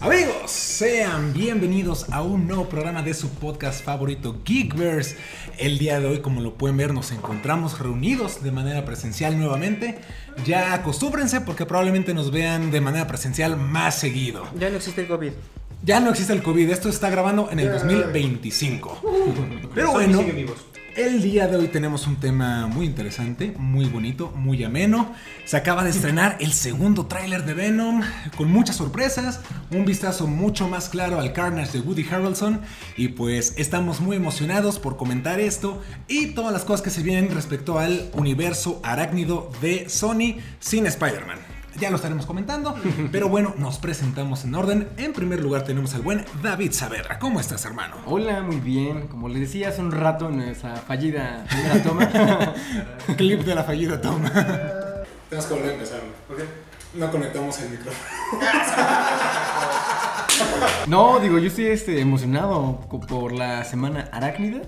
Amigos, sean bienvenidos a un nuevo programa de su podcast favorito Geekverse. El día de hoy, como lo pueden ver, nos encontramos reunidos de manera presencial nuevamente. Ya acostúmbrense porque probablemente nos vean de manera presencial más seguido. Ya no existe el COVID. Ya no existe el COVID, esto está grabando en el 2025. Pero bueno. El día de hoy tenemos un tema muy interesante, muy bonito, muy ameno. Se acaba de estrenar el segundo tráiler de Venom con muchas sorpresas, un vistazo mucho más claro al Carnage de Woody Harrelson y pues estamos muy emocionados por comentar esto y todas las cosas que se vienen respecto al universo arácnido de Sony sin Spider-Man. Ya lo estaremos comentando, pero bueno, nos presentamos en orden. En primer lugar tenemos al buen David Saavedra. ¿Cómo estás, hermano? Hola, muy bien. Como les decía hace un rato en esa fallida primera toma. Clip de la fallida toma. Tenemos que volver a empezar. ¿Por qué? No conectamos el micrófono. no, digo, yo estoy este, emocionado por la semana arácnida.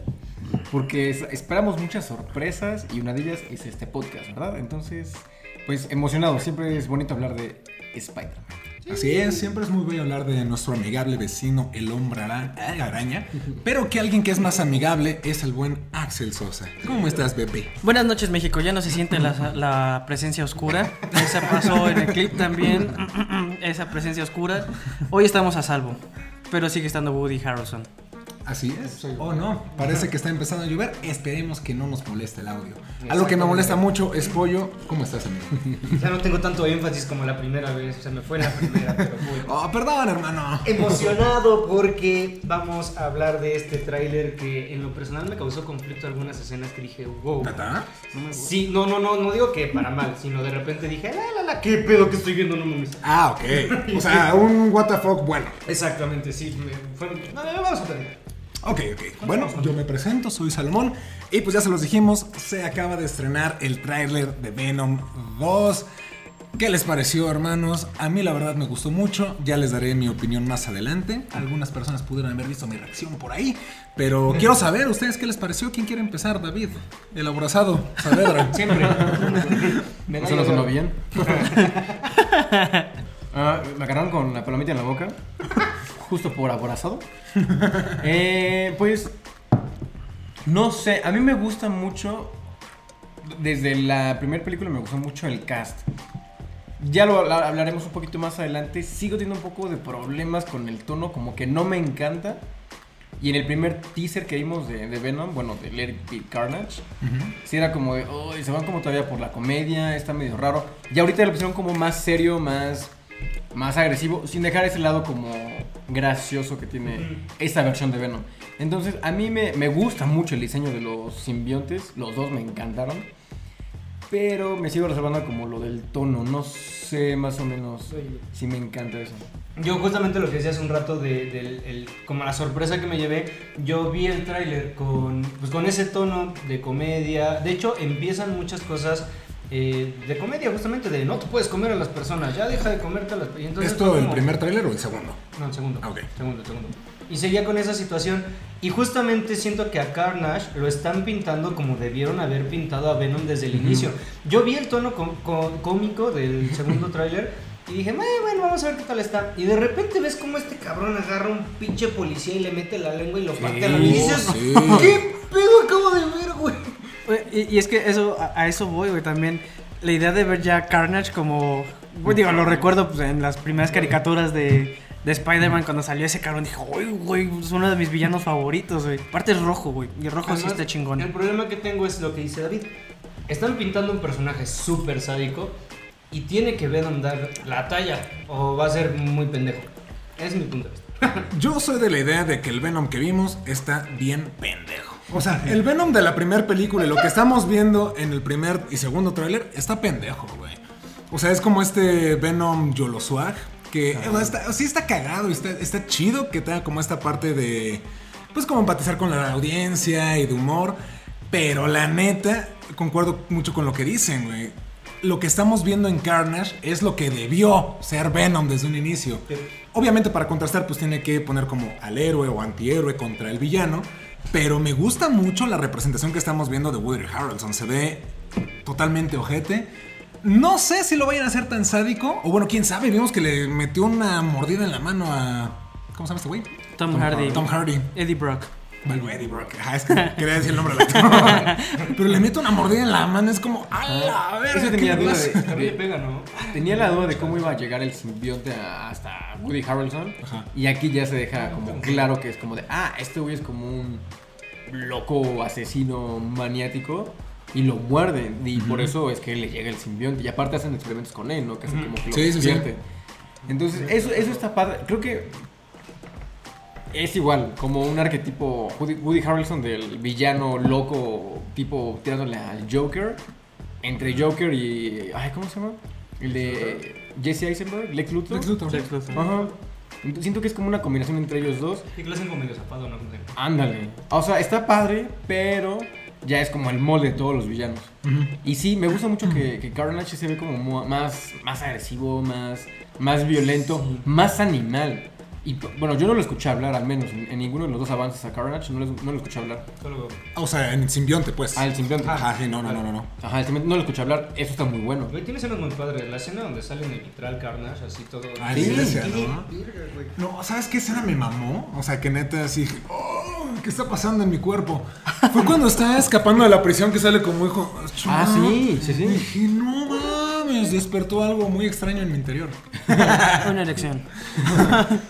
Porque es- esperamos muchas sorpresas y una de ellas es este podcast, ¿verdad? Entonces, pues emocionado. Siempre es bonito hablar de Spider-Man. Así es, siempre es muy bello hablar de nuestro amigable vecino, el hombre ara- araña, pero que alguien que es más amigable es el buen Axel Sosa. ¿Cómo estás, bebé? Buenas noches, México. Ya no se siente la, la presencia oscura. Esa pasó en el clip también. Esa presencia oscura. Hoy estamos a salvo. Pero sigue estando Woody Harrelson. Así es. Oh, no, parece que está empezando a llover. Esperemos que no nos moleste el audio. Algo que me molesta mucho es Pollo. ¿Cómo estás, amigo? Ya no tengo tanto énfasis como la primera vez, se me fue la primera, pero fue. Oh, perdón, hermano. Emocionado porque vamos a hablar de este tráiler que en lo personal me causó conflicto algunas escenas que dije, wow. ¿Tata? Sí, no, no, no, no digo que para mal, sino de repente dije, la, la, la, qué pedo que estoy viendo, no mames. Ah, ok. O sea, un what the fuck bueno. Exactamente, sí, me, fue, no, no, vamos a platicar. Ok, ok. Bueno, yo me presento, soy Salomón. Y pues ya se los dijimos, se acaba de estrenar el tráiler de Venom 2. ¿Qué les pareció, hermanos? A mí la verdad me gustó mucho. Ya les daré mi opinión más adelante. Algunas personas pudieron haber visto mi reacción por ahí. Pero quiero saber, ¿ustedes qué les pareció? ¿Quién quiere empezar? David, el aborazado, Saavedra. Siempre. ¿Eso no sonó bien? Ah, me agarraron con la palomita en la boca. Justo por aborazado. Eh, pues. No sé, a mí me gusta mucho. Desde la primera película me gustó mucho el cast. Ya lo habla- hablaremos un poquito más adelante. Sigo teniendo un poco de problemas con el tono, como que no me encanta. Y en el primer teaser que vimos de, de Venom, bueno, de Let It Be Carnage, sí era como de, oh, se van como todavía por la comedia, está medio raro. Y ahorita lo pusieron como más serio, más, más agresivo, sin dejar ese lado como gracioso que tiene esta versión de Venom. Entonces, a mí me, me gusta mucho el diseño de los simbiontes, los dos me encantaron. Pero me sigo reservando como lo del tono, no sé más o menos si me encanta eso. Yo justamente lo que decía hace un rato de, el- como la sorpresa que me llevé, yo vi el tráiler con, pues con ese tono de comedia. De hecho, empiezan muchas cosas eh, de comedia, justamente de no te puedes comer a las personas, ya deja de comerte a las personas. ¿Esto el como- primer tráiler o el segundo? No, el segundo. Ah, ok. Segundo, segundo. Y seguía con esa situación. Y justamente siento que a Carnage lo están pintando como debieron haber pintado a Venom desde el inicio. Yo vi el tono cómico del segundo tráiler y dije, "Eh, bueno, vamos a ver qué tal está. Y de repente ves cómo este cabrón agarra un pinche policía y le mete la lengua y lo parte a la y dices, sí. ¿qué Y, y es que eso, a, a eso voy, güey. También la idea de ver ya Carnage como. güey, digo, lo recuerdo pues, en las primeras caricaturas de, de Spider-Man cuando salió ese cabrón. Dije, uy, güey, es uno de mis villanos favoritos, güey. Aparte es rojo, güey. Y el rojo sí está chingón. El problema que tengo es lo que dice David. Están pintando un personaje súper sádico y tiene que Venom dar la talla o va a ser muy pendejo. Es mi punto de vista. Yo soy de la idea de que el Venom que vimos está bien pendejo. O sea, el Venom de la primera película y lo que estamos viendo en el primer y segundo tráiler está pendejo, güey. O sea, es como este Venom Yolo Swag, que eh, está, sí está cagado está, está chido que tenga como esta parte de, pues como empatizar con la audiencia y de humor. Pero la neta, concuerdo mucho con lo que dicen, güey. Lo que estamos viendo en Carnage es lo que debió ser Venom desde un inicio. Obviamente para contrastar pues tiene que poner como al héroe o antihéroe contra el villano. Pero me gusta mucho la representación que estamos viendo de Woody Harrelson. Se ve totalmente ojete. No sé si lo vayan a hacer tan sádico. O bueno, quién sabe. Vimos que le metió una mordida en la mano a. ¿Cómo se llama este güey? Tom, Hardy. Tom Hardy. Eddie Brock. Eddie Brock. Ajá, es que quería decir el nombre del actor. Pero le mete una mordida en la mano. Es como. ¡A la verga! Eso ¿qué tenía duda de. Tenía la duda de cómo iba a llegar el simbionte a- hasta Woody Harrelson. Ajá. Y aquí ya se deja como claro que es como de, ah, este güey es como un loco asesino maniático. Y lo muerden. Y por eso es que le llega el simbionte. Y aparte hacen experimentos con él, ¿no? Que hacen como que lo Sí, sí, sí. despierte. Entonces, eso, eso está padre. Creo que es igual, como un arquetipo Woody, Woody Harrelson del villano loco, tipo tirándole al Joker. Entre Joker y. Ay, ¿cómo se llama? El de Jesse Eisenberg, Lex Luthor. Lex Luthor. Lex Luthor. Ajá. Siento que es como una combinación entre ellos dos. Y que lo hacen como medio zapado, ¿no? Ándale. O sea, está padre, pero ya es como el molde de todos los villanos. Y sí, me gusta mucho que, que Carnage se ve como más, más agresivo, más, más violento, más animal. Y bueno, yo no lo escuché hablar, al menos en, en ninguno de los dos avances a Carnage, no, les- no lo escuché hablar. Solo. O sea, en simbionte, pues. Ah, el simbionte. Ajá, sí, no, no, no, no. no. Ajá, el simbionte no lo escuché hablar, eso está muy bueno. Güey, tiene escenas muy padres. La escena donde sale en el vitral Carnage, así todo. Ah, Sí, sí, ¿no? No, ¿sabes qué escena me mamó? O sea, que neta así, dije, oh, ¿qué está pasando en mi cuerpo? Fue cuando estaba escapando de la prisión que sale como hijo. Ah, sí, sí, sí. Dije, no mames, despertó algo muy extraño en mi interior. Una elección.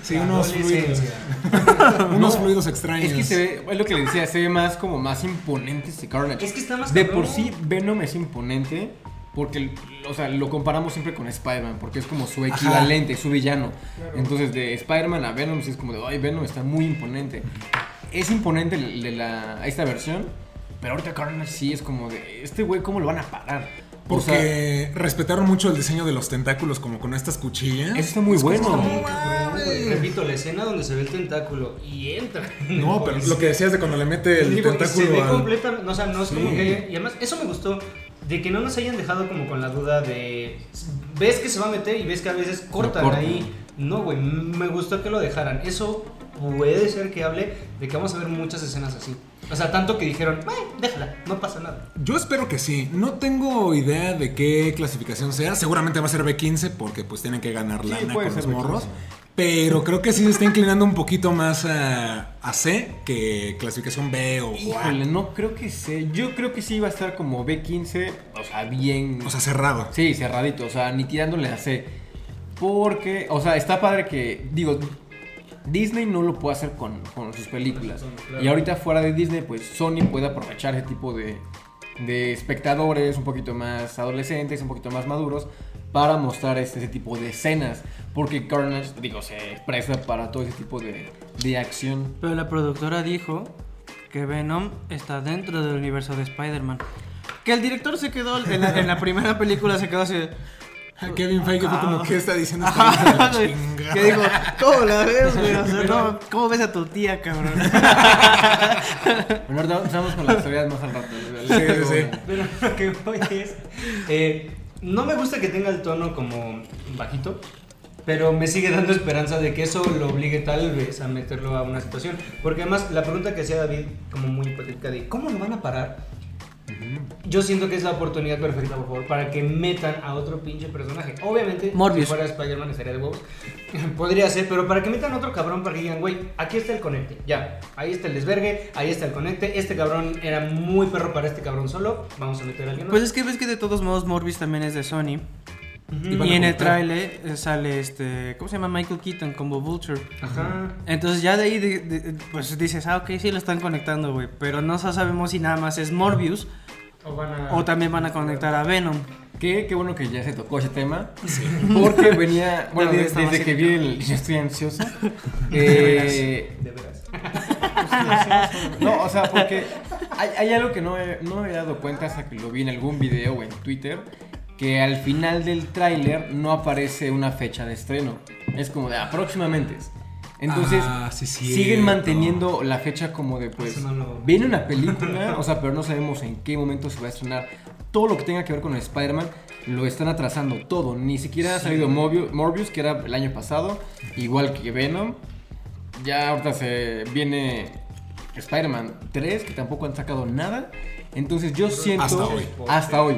Sí, unos fluidos. Adolescencia. Unos No, fluidos extraños. Es que se ve, es lo que le decía, se ve más como más imponente este Carnage. Es que está más De cabrón. por sí, Venom es imponente porque, o sea, lo comparamos siempre con Spider-Man, porque es como su Ajá. equivalente, su villano. Entonces, de Spider-Man a Venom, sí es como de, ay, Venom está muy imponente. Es imponente de la, esta versión, pero ahorita Carnage sí es como de, este güey, ¿cómo lo van a parar? O sea, Porque respetaron mucho el diseño de los tentáculos, como con estas cuchillas. eso está muy bueno. Muy. Repito, la escena donde se ve el tentáculo y entra. No, pero lo que decías de cuando le mete el Digo, y se tentáculo ve al- completamente, no, o sea, no es como que, y además eso me gustó de que no nos hayan dejado como con la duda de ves que se va a meter y ves que a veces cortan, cortan. ahí. No, güey, me gustó que lo dejaran. Eso puede ser que hable de que vamos a ver muchas escenas así. O sea, tanto que dijeron, "Eh, déjala, no pasa nada." Yo espero que sí. No tengo idea de qué clasificación sea. Seguramente va a ser B15 porque pues tienen que ganar Sí, lana con los ser morros. B15. Pero creo que sí se está inclinando un poquito más a, a C que clasificación B o. Híjole, no creo que sé. Yo creo que sí va a estar como B15, o sea, bien. O sea, cerrado. Sí, cerradito, o sea, ni tirándole a C. Porque, o sea, está padre que, digo, Disney no lo puede hacer con, con sus películas. Claro. Y ahorita fuera de Disney, pues Sony puede aprovechar ese tipo de, de espectadores un poquito más adolescentes, un poquito más maduros, para mostrar este, ese tipo de escenas. Porque Carnage, digo, se presta para todo ese tipo de, de acción. Pero la productora dijo que Venom está dentro del universo de Spider-Man. Que el director se quedó en la, en la primera película, se quedó así. De, Kevin Feige fue como, ¿qué está diciendo esta chingada? Que digo, ¿cómo la ves, güey? O sea, no, ¿cómo ves a tu tía, cabrón? Bueno, ahorita empezamos con las teorías más al rato. Sí, sí, sí. Pero lo que voy es. eh, no me gusta que tenga el tono como bajito. Pero me sigue dando esperanza de que eso lo obligue tal vez a meterlo a una situación. Porque además la pregunta que hacía David, como muy hipotética, de ¿cómo lo van a parar? Yo siento que es la oportunidad perfecta, por favor, para que metan a otro pinche personaje. Obviamente, Morbius. si fuera Spider-Man estaría de huevos. Podría ser, pero para que metan a otro cabrón para que digan, güey, aquí está el conecte. Ya, ahí está el desvergue, ahí está el conecte. Este cabrón era muy perro para este cabrón solo. Vamos a meter a alguien más. Pues es que ves que de todos modos Morbius también es de Sony. Y en el tráiler eh, sale este, ¿cómo se llama? Michael Keaton como Vulture. Ajá. Entonces ya de ahí de- de- pues dices, ah, ok, sí lo están conectando, güey. Pero no sabemos si nada más es Morbius O van a. o también van a conectar a Venom. Qué, qué bueno que ya se tocó ese tema. Porque venía. Bueno, de- desde que vi el. Yo estoy ansioso. Eh, De veras. no, o sea, porque hay, hay algo que no, he- no me había dado cuenta hasta que lo vi en algún video o en Twitter. Que al final del tráiler no aparece una fecha de estreno. Es como de aproximadamente. Entonces, Ah, sí, siguen cierto. manteniendo la fecha como de pues. Eso no lo- Viene una película, o sea, pero no sabemos en qué momento se va a estrenar. Todo lo que tenga que ver con Spider-Man lo están atrasando todo. Ni siquiera ha salido Morbius, Morbius, que era el año pasado, igual que Venom. Ya ahorita se viene Spider-Man 3, que tampoco han sacado nada. Entonces yo siento Hasta hoy. hasta hoy.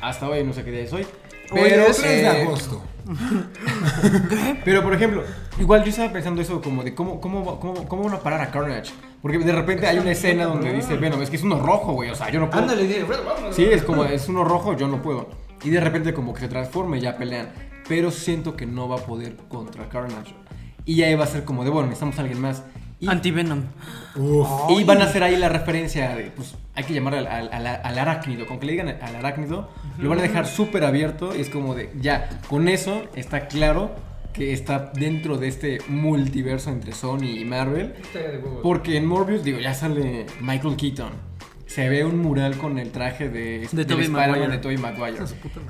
Hasta hoy no sé qué día es hoy. Pero Pero, 3 de eh, agosto. pero por ejemplo, igual yo estaba pensando eso como de cómo, cómo, cómo, cómo van a parar a Carnage. Porque de repente hay una escena donde dice, Venom, es que es uno rojo, güey, o sea, yo no puedo. Ándale, dile. Sí, es como, es uno rojo, yo no puedo. Y de repente como que se transforma y ya pelean. Pero siento que no va a poder contra Carnage. Y ahí va a ser como de, bueno, necesitamos a alguien más. Y, Anti-Venom. Uf. y van a hacer ahí la referencia de, pues, hay que llamar al, al, al- al arácnido. Con que le digan al arácnido, lo van a dejar súper abierto. Y es como de, ya, con eso está claro que está dentro de este multiverso entre Sony y Marvel. De. Porque en Morbius, digo, ya sale Michael Keaton. Se ve un mural con el traje de, del Tobey Spider-Man Maguire. de Tobey Maguire.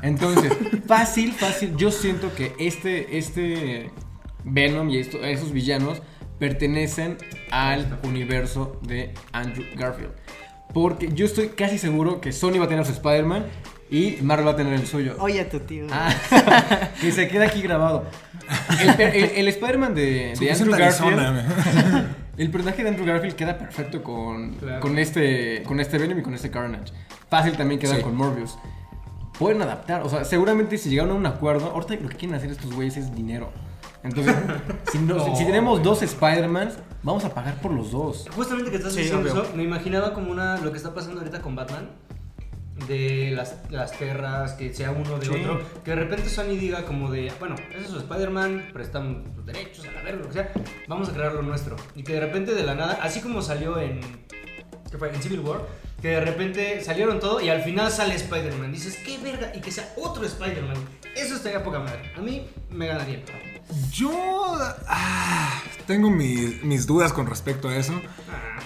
Entonces, fácil, fácil. Yo siento que este, este Venom y esto- esos villanos pertenecen al universo de Andrew Garfield. Porque yo estoy casi seguro que Sony va a tener su Spider-Man y Marvel va a tener el suyo. Oye, tu tío. Ah, que se queda aquí grabado. El, el- el Spider-Man de, Andrew Garfield. Arizona, El personaje de Andrew Garfield queda perfecto con, Claro. con, este, con este Venom y con este Carnage. Fácil también queda Sí. con Morbius. Pueden adaptar, o sea, seguramente si llegaron a un acuerdo, ahorita lo que quieren hacer estos güeyes es dinero. Entonces, si, no- si- si tenemos dos Spider-Mans, vamos a pagar por los dos. Justamente que estás Sí, diciendo obvio. eso, me imaginaba como una lo que está pasando ahorita con Batman. De las, las perras, que sea uno de Sí. otro. Que de repente Sony diga como de, bueno, ese es su Spider-Man, prestamos los derechos a la verga, lo que sea. Vamos a crear lo nuestro. Y que de repente de la nada, así como salió en... ¿Qué fue? En Civil War. Que de repente salieron todo y al final sale Spider-Man. Dices, qué verga. Y que sea otro Spider-Man. Eso estaría poca madre. A mí me ganaría. Yo ah, tengo mis, mis dudas con respecto a eso.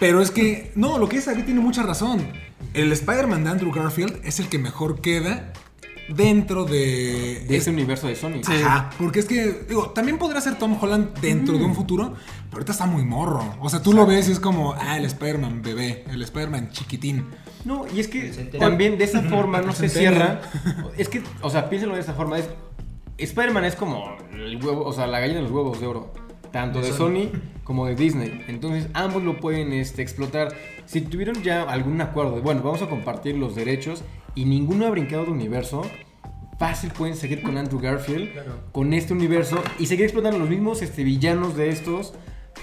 Pero es que, no, lo que dice David tiene mucha razón. El Spider-Man de Andrew Garfield es el que mejor queda dentro de... De ese universo de Sony. Ajá, porque es que, digo, también podrá ser Tom Holland dentro de un futuro, pero ahorita está muy morro. O sea, tú lo ves y es como, ah, el Spider-Man bebé, el Spider-Man chiquitín. No, y es que también de esa forma no se cierra. Es que, o sea, piénsalo de esa forma. Es, Spider-Man es como el huevo, o sea, la gallina de los huevos de oro. Tanto de, De Sony. Sony. como de Disney. Entonces, ambos lo pueden este, explotar. Si tuvieron ya algún acuerdo de, bueno, vamos a compartir los derechos y ninguno ha brincado de universo, fácil pueden seguir con Andrew Garfield, Claro. con este universo y seguir explotando los mismos este, villanos de estos.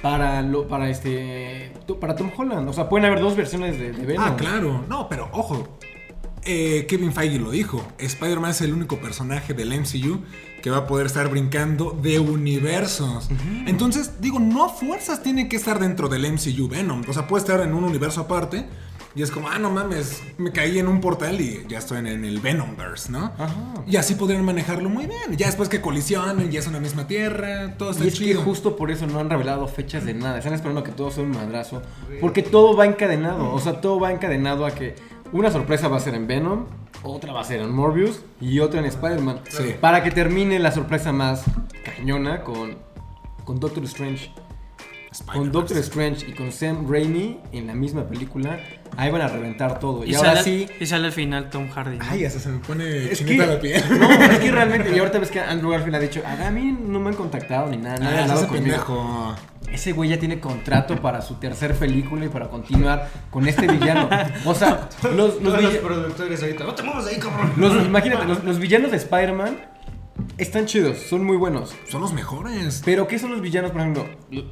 Para, lo, para este para Tom Holland, o sea, pueden haber dos versiones de, de Venom. Ah, claro. No, pero ojo. Eh, Kevin Feige lo dijo. Spider-Man es el único personaje del MCU que va a poder estar brincando de universos. Entonces, digo, no fuerzas tiene que estar dentro del MCU Venom. O sea, puede estar en un universo aparte. Y es como, ah, no mames, me caí en un portal y ya estoy en, en el Venomverse, ¿no? Ajá. Y así podrían manejarlo muy bien. Ya después que colisionen, ya es una misma tierra, todo está Y es que justo por eso no han revelado fechas de nada. Están esperando que todo sea un madrazo. Porque todo va encadenado. O sea, todo va encadenado a que una sorpresa va a ser en Venom, otra va a ser en Morbius y otra en Spider-Man. Sí. Para que termine la sorpresa más cañona con, con Doctor Strange. Con. Doctor Strange y con Sam Raimi en la misma película, ahí van a reventar todo. Y, Y, ahora sale, sí. y sale al final Tom Hardy. ¿no? Ay, hasta se me pone Es chinita que, la piel. no, es que realmente, y ahorita ves que Andrew Garfield ha dicho, a mí no me han contactado ni nada, Ah, hablado ese conmigo". pendejo. Ese güey ya tiene contrato para su tercer película y para continuar con este villano. O sea, los, los, los villa- productores ahorita, no te muevas ahí, cabrón. los- imagínate, los, los villanos de Spider-Man están chidos, son muy buenos. Son los mejores. Pero ¿qué son los villanos, por ejemplo, lo-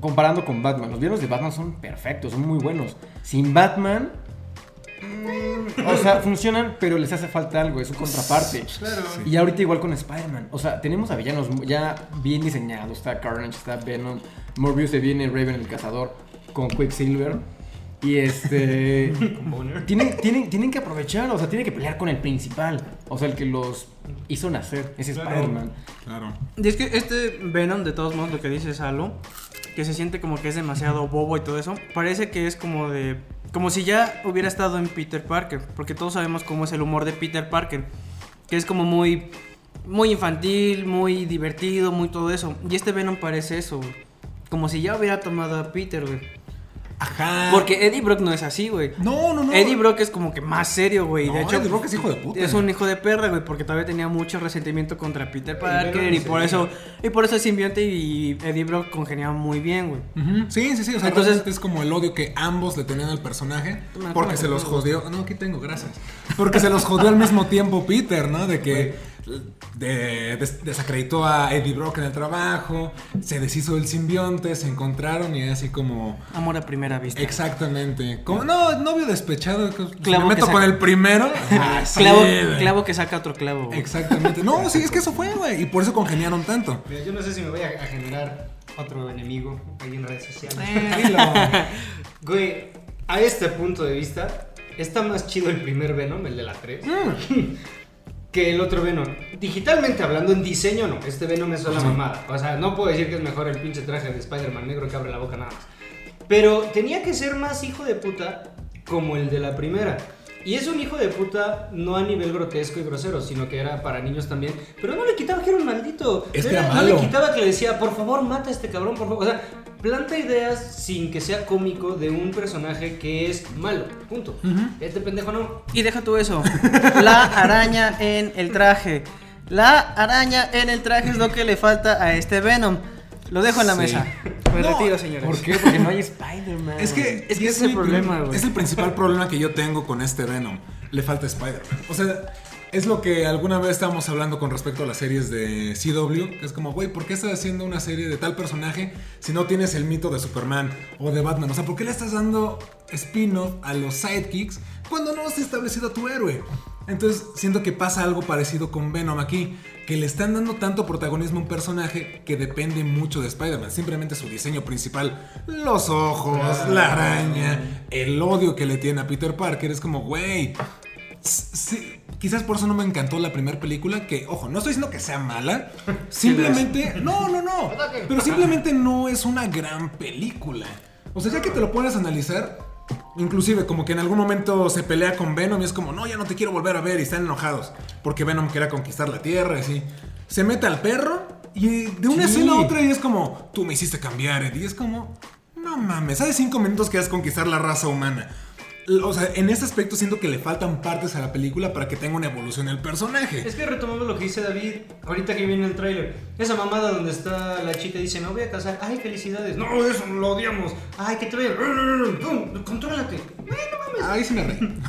comparando con Batman? Los villanos de Batman son perfectos, son muy buenos. Sin Batman, mm, o sea, funcionan, pero les hace falta algo, es su contraparte. Claro. Y ahorita igual con Spider-Man. O sea, tenemos a villanos ya bien diseñados. Está Carnage, está Venom. Morbius se viene Raven el cazador con Quicksilver. Y este... tienen, tienen, tienen que aprovechar, o sea, tienen que pelear con el principal. O sea, el que los hizo nacer. Ese Claro. Spider-Man. Claro. Y es que este Venom, de todos modos, lo que dice Salo, que se siente como que es demasiado bobo y todo eso, parece que es como de. Como si ya hubiera estado en Peter Parker, porque todos sabemos cómo es el humor de Peter Parker, que es como muy. Muy infantil, muy divertido, muy todo eso. Y este Venom parece eso, güey. Como si ya hubiera tomado a Peter, güey. Ajá. Porque Eddie Brock no es así, güey. No, no, no. Eddie Brock es como que más serio, güey. No, de hecho, Eddie Brock es hijo de puta. Es un hijo de perra, güey, porque todavía tenía mucho resentimiento contra Peter Parker y por eso y por eso el simbionte y Eddie Brock congeniaban muy bien, güey. Sí, sí, sí. O sea, Entonces- es como el odio que ambos le tenían al personaje. Porque se los jodió. No, aquí tengo, gracias. Porque se los jodió al mismo tiempo Peter, ¿no? De que de- des- desacreditó a Eddie Brock en el trabajo. Se deshizo del simbionte, se encontraron y así como. Amor a primera vista. Exactamente. Como, no, novio despechado. Clavo me meto saca- con el primero. así, clavo, que saca otro clavo. güey. Exactamente. No, sí, es que eso fue, güey. Y por eso congeniaron tanto. Mira, yo no sé si me voy a, a generar otro enemigo ahí en redes sociales. Eh. Güey, a este punto de vista, está más chido el primer Venom, el de la 3, que el otro Venom. Digitalmente hablando, en diseño no. Este Venom es una mamada. O sea, no puedo decir que es mejor el pinche traje de Spider-Man negro que abre la boca nada más. Pero tenía que ser más hijo de puta como el de la primera. Y es un hijo de puta no a nivel grotesco y grosero, sino que era para niños también. Pero no le quitaba que era un maldito. Es que Era- era No le malo. quitaba que le decía, por favor, mata a este cabrón, por favor. O sea, planta ideas sin que sea cómico de un personaje que es malo. Punto. Este pendejo no. Y deja tú eso. La araña en el traje. La araña en el traje es lo que le falta a este Venom. Lo dejo en la Sí. mesa. Me No, retiro, señores. ¿Por qué? Porque no hay Spider-Man. Es que, Es que el problema, güey. Es el principal problema que yo tengo con este Venom. Le falta Spider-Man. O sea, es lo que alguna vez estábamos hablando con respecto a las series de CW. que Es como, güey, ¿por qué estás haciendo una serie de tal personaje si no tienes el mito de Superman o de Batman? O sea, ¿por qué le estás dando spin-off a los sidekicks cuando no has establecido a tu héroe? Entonces siento que pasa algo parecido con Venom aquí, que le están dando tanto protagonismo a un personaje que depende mucho de Spider-Man. Simplemente su diseño principal, los ojos, la araña, el odio que le tiene a Peter Parker, es como, güey. sí, quizás por eso no me encantó la primera película, que, ojo, no estoy diciendo que sea mala, simplemente, no, no, no, pero simplemente no es una gran película. O sea, ya que te lo pones a analizar, Inclusive como que en algún momento se pelea con Venom y es como, no, ya no te quiero volver a ver y están enojados porque Venom quería conquistar la Tierra y así. Se mete al perro y de una Sí. escena a otra y es como, tú me hiciste cambiar, Eddie. Y es como, no mames, hace cinco minutos querías conquistar la raza humana. O sea, en ese aspecto siento que le faltan partes a la película para que tenga una evolución el personaje. Es que retomando lo que dice David, ahorita que viene el tráiler, esa mamada donde está la chica y dice, me voy a casar, ay, felicidades, no, eso lo odiamos, ay, que te vaya, pum, contrólate, Güey, no mames. Ahí sí me reí.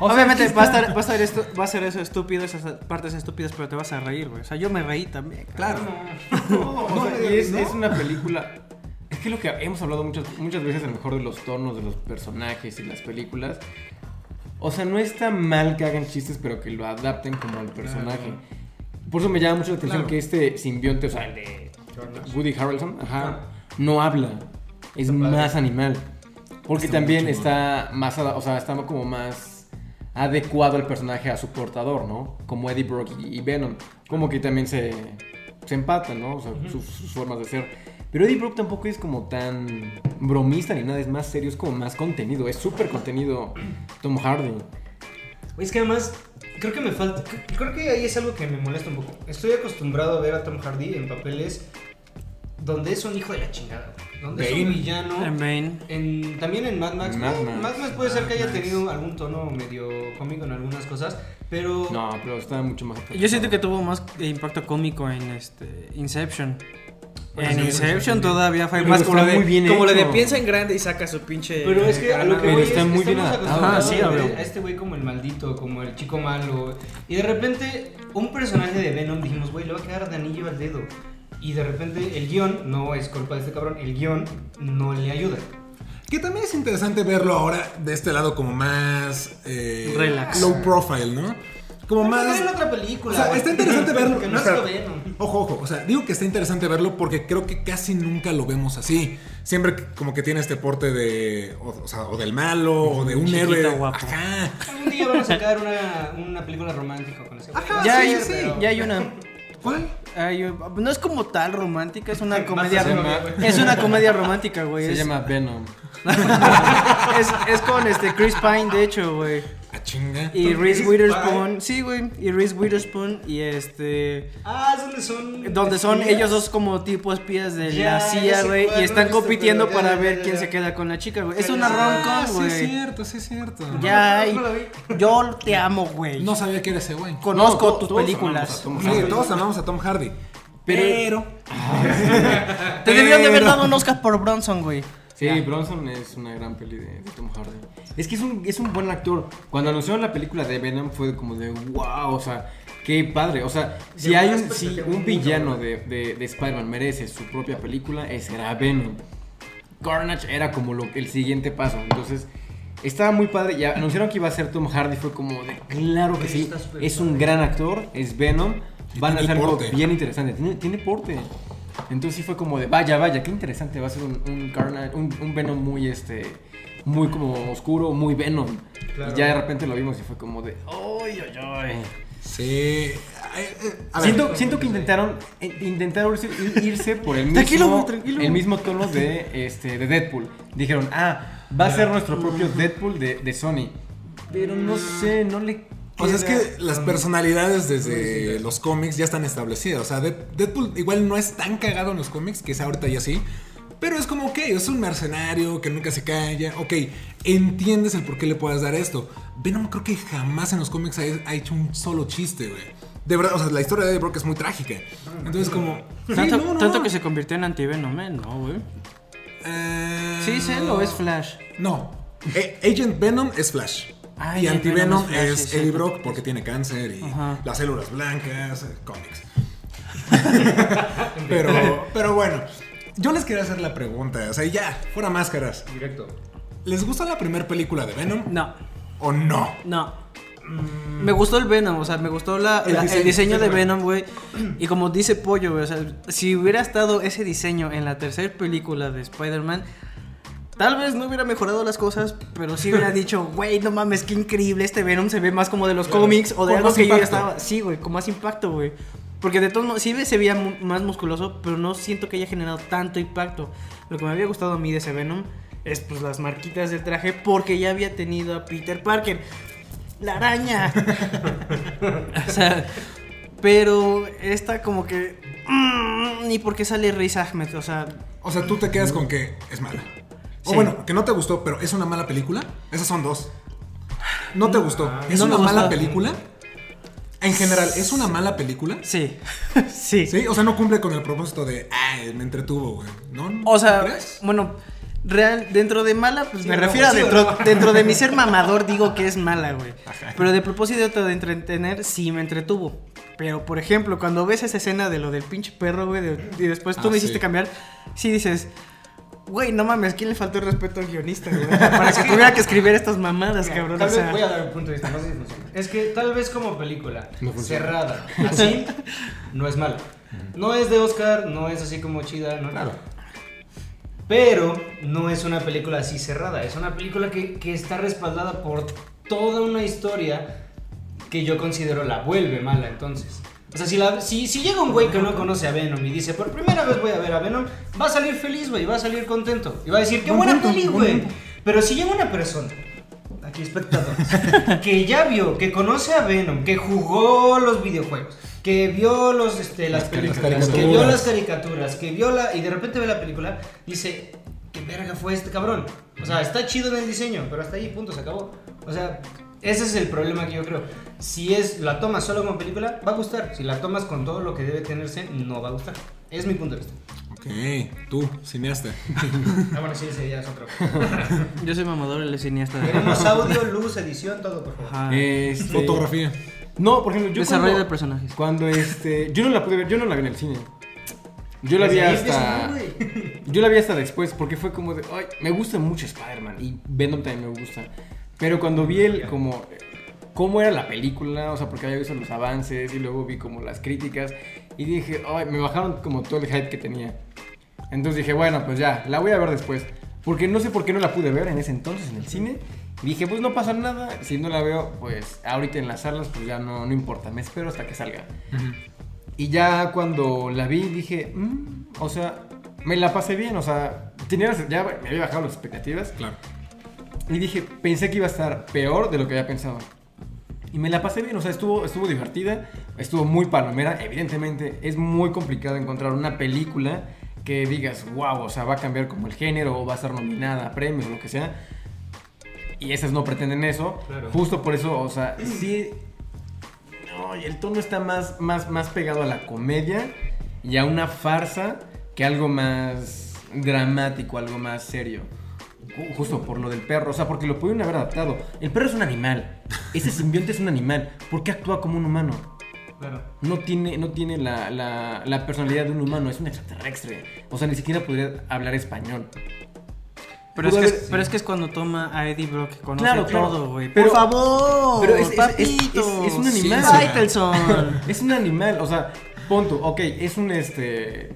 Obviamente va a, estar, va, a estar esto, va a ser eso estúpido, esas partes estúpidas, pero te vas a reír, güey. O sea, yo me reí también. Claro. No, O sea, No, y es, no. es una película. Es que lo que hemos hablado muchas, muchas veces a lo mejor de los tonos de los personajes y las películas. O sea, no está mal que hagan chistes, pero que lo adapten como al personaje. Por eso me llama mucho la atención Claro. que este simbionte, o sea, el de. Woody Harrelson, ajá, Ah. no habla. Es Está padre. más animal. Porque Está también está más, o sea, está como más adecuado el personaje a su portador, ¿no? Como Eddie Brock y, Venom. Como que también se, se empatan, ¿no? O sea, sus, sus formas de ser. Pero Eddie Brock tampoco es como tan bromista ni nada, es más serio, es como más contenido, es súper contenido Tom Hardy. Es que además, creo que me falta. cre- Creo que ahí es algo que me molesta un poco. Estoy acostumbrado a ver a Tom Hardy en papeles donde es un hijo de la chingada. Donde es un villano. En Bane. En- también en Mad Max. Mad Max. Mad Max puede ser que haya Max. tenido algún tono medio cómico en algunas cosas. Pero. No, pero está mucho más Yo siento que tuvo más impacto cómico en este Inception. Pues en sí, Inception todavía fue más como de, muy bien como lo de piensa en grande y saca su pinche. Pero es que a lo que Pero voy está es, muy bien Ah, sí, a ver a este güey como el maldito, como el chico malo. Y de repente, un personaje de Venom dijimos, güey, le va a quedar de anillo al dedo. Y de repente, el guion, no es culpa de este cabrón, el guion no le ayuda. Que también es interesante verlo ahora de este lado como más eh, Relax. low profile, ¿no? Como más... en otra película. O sea, güey. está interesante verlo. Que no Venom. Ojo, ojo, o sea, digo que está interesante verlo porque creo que casi nunca lo vemos así. Siempre como que tiene este porte de, o, o sea, o del malo, o de un Chiquito, héroe. guapo. Ajá. Algún día van a sacar una, una película romántica con ese. Ajá, Ya sí, hay, sí. ya hay una. ¿Cuál? no es como tal romántica, es una comedia. llama. Es una comedia romántica, güey. Se es, llama Venom. es, es con este Chris Pine, de hecho, güey. La chinga. Y Reese Witherspoon, sí, güey, y Reese Witherspoon y este Ah, es donde son. donde son espías. ellos dos como tipo espías de la CIA, güey, y están visto, compitiendo para ya, ver ya, quién se queda con la chica, güey. Es una Ah, rom-com, sí es güey. cierto, sí es cierto. Ya, No, yo te amo, güey. No sabía que era ese güey. Conozco tus todos películas. a Sí, Hardy. todos amamos a Tom Hardy. Pero- Pero. Te debieron de haber dado un Oscar por Bronson, güey. Sí, Bronson es una gran peli de, de Tom Hardy. Es que es un, es un buen actor. Cuando anunciaron la película de Venom fue como de wow, o sea, qué padre. O sea, si hay un, si un villano de, de, de Spider-Man merece su propia película, era Venom. Carnage era como lo, el siguiente paso. Entonces, estaba muy padre. Y anunciaron que iba a ser Tom Hardy. Fue como de claro que sí. Es un gran actor, es Venom. Van a hacer algo bien interesante. Tiene, tiene porte. Entonces sí fue como de, vaya, vaya, qué interesante. Va a ser un, un Carnage, un, un Venom muy, este, muy como oscuro, muy Venom. Claro. Y ya de repente lo vimos y fue como de, ¡ay, ay, ay! Sí. Eh, a ver. Siento, siento que intentaron, eh, intentaron irse, ir- irse por el Tranquilo, mismo, güey, tranquilo. el mismo tono de, este, de Deadpool. Dijeron, ah, va a ser nuestro propio Deadpool de, de Sony. Pero no sé, no le... O sea, es que las personalidades desde los cómics ya están establecidas. O sea, Dead- Deadpool igual no es tan cagado en los cómics, que es ahorita ya sí. Pero es como, ok, es un mercenario que nunca se calla. Ok, entiendes el por qué le puedas dar esto. Venom creo que jamás en los cómics ha, ha hecho un solo chiste, güey. De verdad, o sea, la historia de Eddie Brock es muy trágica. Entonces, como. sí, Tanto, no, no, tanto no. que se convirtió en antivenom, ¿eh? No, güey. Eh, ¿Sí es él o es Flash? No. Eh, Agent Venom es Flash. Ah, y Antivenom Venom es sí, Eddie. Brock porque tiene cáncer y Ajá. las células blancas, eh, cómics. pero, pero bueno, yo les quería hacer la pregunta, o sea, ya, fuera máscaras. Directo. ¿Les gustó la primera película de Venom No, o no? no. Me gustó el Venom, o sea, me gustó la- El la- el, diseño, de. Venom, güey. Y como dice Pollo, güey, o sea, si hubiera estado ese diseño en la tercera película de Spider-Man, tal vez no hubiera mejorado las cosas, pero sí hubiera dicho, güey, no mames, qué increíble, este Venom se ve más como de los Claro. cómics o de algo que yo ya estaba. Sí, güey, con más impacto, güey. Porque de todos modos, sí se veía más musculoso, pero no siento que haya generado tanto impacto. Lo que me había gustado a mí de ese Venom es pues las marquitas del traje porque ya había tenido a Peter Parker. La araña. o sea, pero esta como que... mm, ni porque sale Riz Ahmed, o sea... O sea, tú te quedas con que es mala. O Sí. bueno, que no te gustó, pero es una mala película. Esas son dos. No te gustó. ¿Es No una mala película? En general, ¿es una mala película? Sí, sí. Sí, o sea, no cumple con el propósito de, ay, me entretuvo, güey. ¿No? O sea, ¿Crees? bueno, real, dentro de mala, pues Sí, me no, refiero a dentro, dentro de mi ser mamador digo que es mala, güey. Pero de propósito de entretener, sí me entretuvo. Pero, por ejemplo, cuando ves esa escena de lo del pinche perro, güey, de- y después tú Ah, me hiciste sí. cambiar, sí dices, güey, no mames, ¿quién le faltó el respeto al guionista, güey? Para que tuviera que escribir estas mamadas, Mira, cabrón. Tal o vez sea, voy a dar un punto de vista, no sé si funciona. Es que tal vez como película No cerrada, así, no es mala. No es de Oscar, no es así como chida, no. Claro. Pero no es una película así cerrada, es una película que, que está respaldada por toda una historia que yo considero la vuelve mala entonces. O sea, si, la- si, si llega un güey que no conoce a Venom y dice, por primera vez voy a ver a Venom, va a salir feliz, güey, va a salir contento. Y va a decir, qué Buen buena punto, peli, güey. Pero si llega una persona, aquí espectadores, que ya vio, que conoce a Venom, que jugó los videojuegos, que vio los, este, las, Las películas, que vio las caricaturas, que vio la. y de repente ve la película, dice, ¿qué verga fue este cabrón? O sea, está chido en el diseño, pero hasta ahí, punto, se acabó. O sea, ese es el problema que yo creo. Si es la tomas solo como película, va a gustar. Si la tomas con todo lo que debe tenerse, no va a gustar. Es mi punto de vista. Ok, tú, cineasta. Ah, bueno, sí, ese ya es otro. yo soy mamador, el cineasta. Queremos audio, luz, edición, todo, por favor. Este, Fotografía. No, por ejemplo, yo Desarrollo cuando, de personajes. Cuando este, yo no la pude ver, yo no la vi en el cine. Yo la vi hasta yo la vi hasta después porque fue como de, ay, me gusta mucho Spider-Man y Venom también me gusta. Pero cuando vi el como cómo era la película, o sea, porque había visto los avances y luego vi como las críticas y dije, ay, me bajaron como todo el hype que tenía. Entonces dije, bueno, pues ya, la voy a ver después. Porque no sé por qué no la pude ver en ese entonces en el cine. Y dije, pues no pasa nada. Si no la veo, pues ahorita en las salas, pues ya no, no importa. Me espero hasta que salga. Y ya cuando la vi, dije, "Mm", o sea, me la pasé bien. O sea, tenía, ya me había bajado las expectativas. Claro. Y dije, pensé que iba a estar peor de lo que había pensado. Y me la pasé bien, o sea, estuvo, estuvo divertida, estuvo muy palomera. Evidentemente, es muy complicado encontrar una película que digas, wow, o sea, va a cambiar como el género o va a ser nominada a premios o lo que sea. Y esas no pretenden eso. Claro. Justo por eso, o sea, sí. No, y el tono está más, más, más pegado a la comedia y a una farsa que algo más dramático, algo más serio. Ju- Justo por lo del perro, o sea, porque lo pudieron haber adaptado. El perro es un animal. Ese simbionte es un animal. ¿Por qué actúa como un humano? Claro. No tiene, no tiene la, la- la personalidad de un humano, es un extraterrestre. O sea, ni siquiera podría hablar español. Pero es, que, pero es que es cuando toma a Eddie Brock que conoce Claro, claro. todo, güey. Por favor, pero es- es- es- papito. es- es un animal. sí. Es un animal, o sea, punto. Ok, es un este.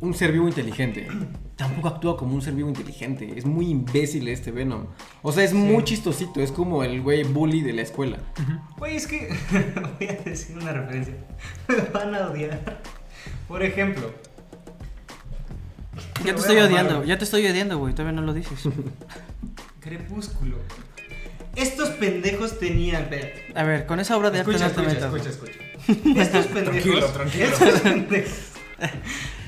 Un ser vivo inteligente. Tampoco actúa como un ser vivo inteligente. Es muy imbécil este Venom. O sea, es muy chistosito. Es como el güey bully de la escuela. Güey, es que voy a decir una referencia. Me van a odiar. Por ejemplo. Ya te estoy odiando, ya te estoy odiando, güey. Todavía no lo dices. Crepúsculo. Estos pendejos tenían. A ver, con esa obra de arte Escucha, no te escucha, metas. escucha, escucha. Estos pendejos. Tranquilo, tranquilo. Estos pendejos.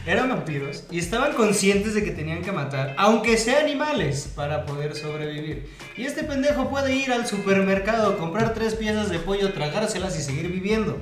Eran vampiros y estaban conscientes de que tenían que matar, aunque sea animales, para poder sobrevivir. Y este pendejo puede ir al supermercado, comprar tres piezas de pollo, tragárselas y seguir viviendo.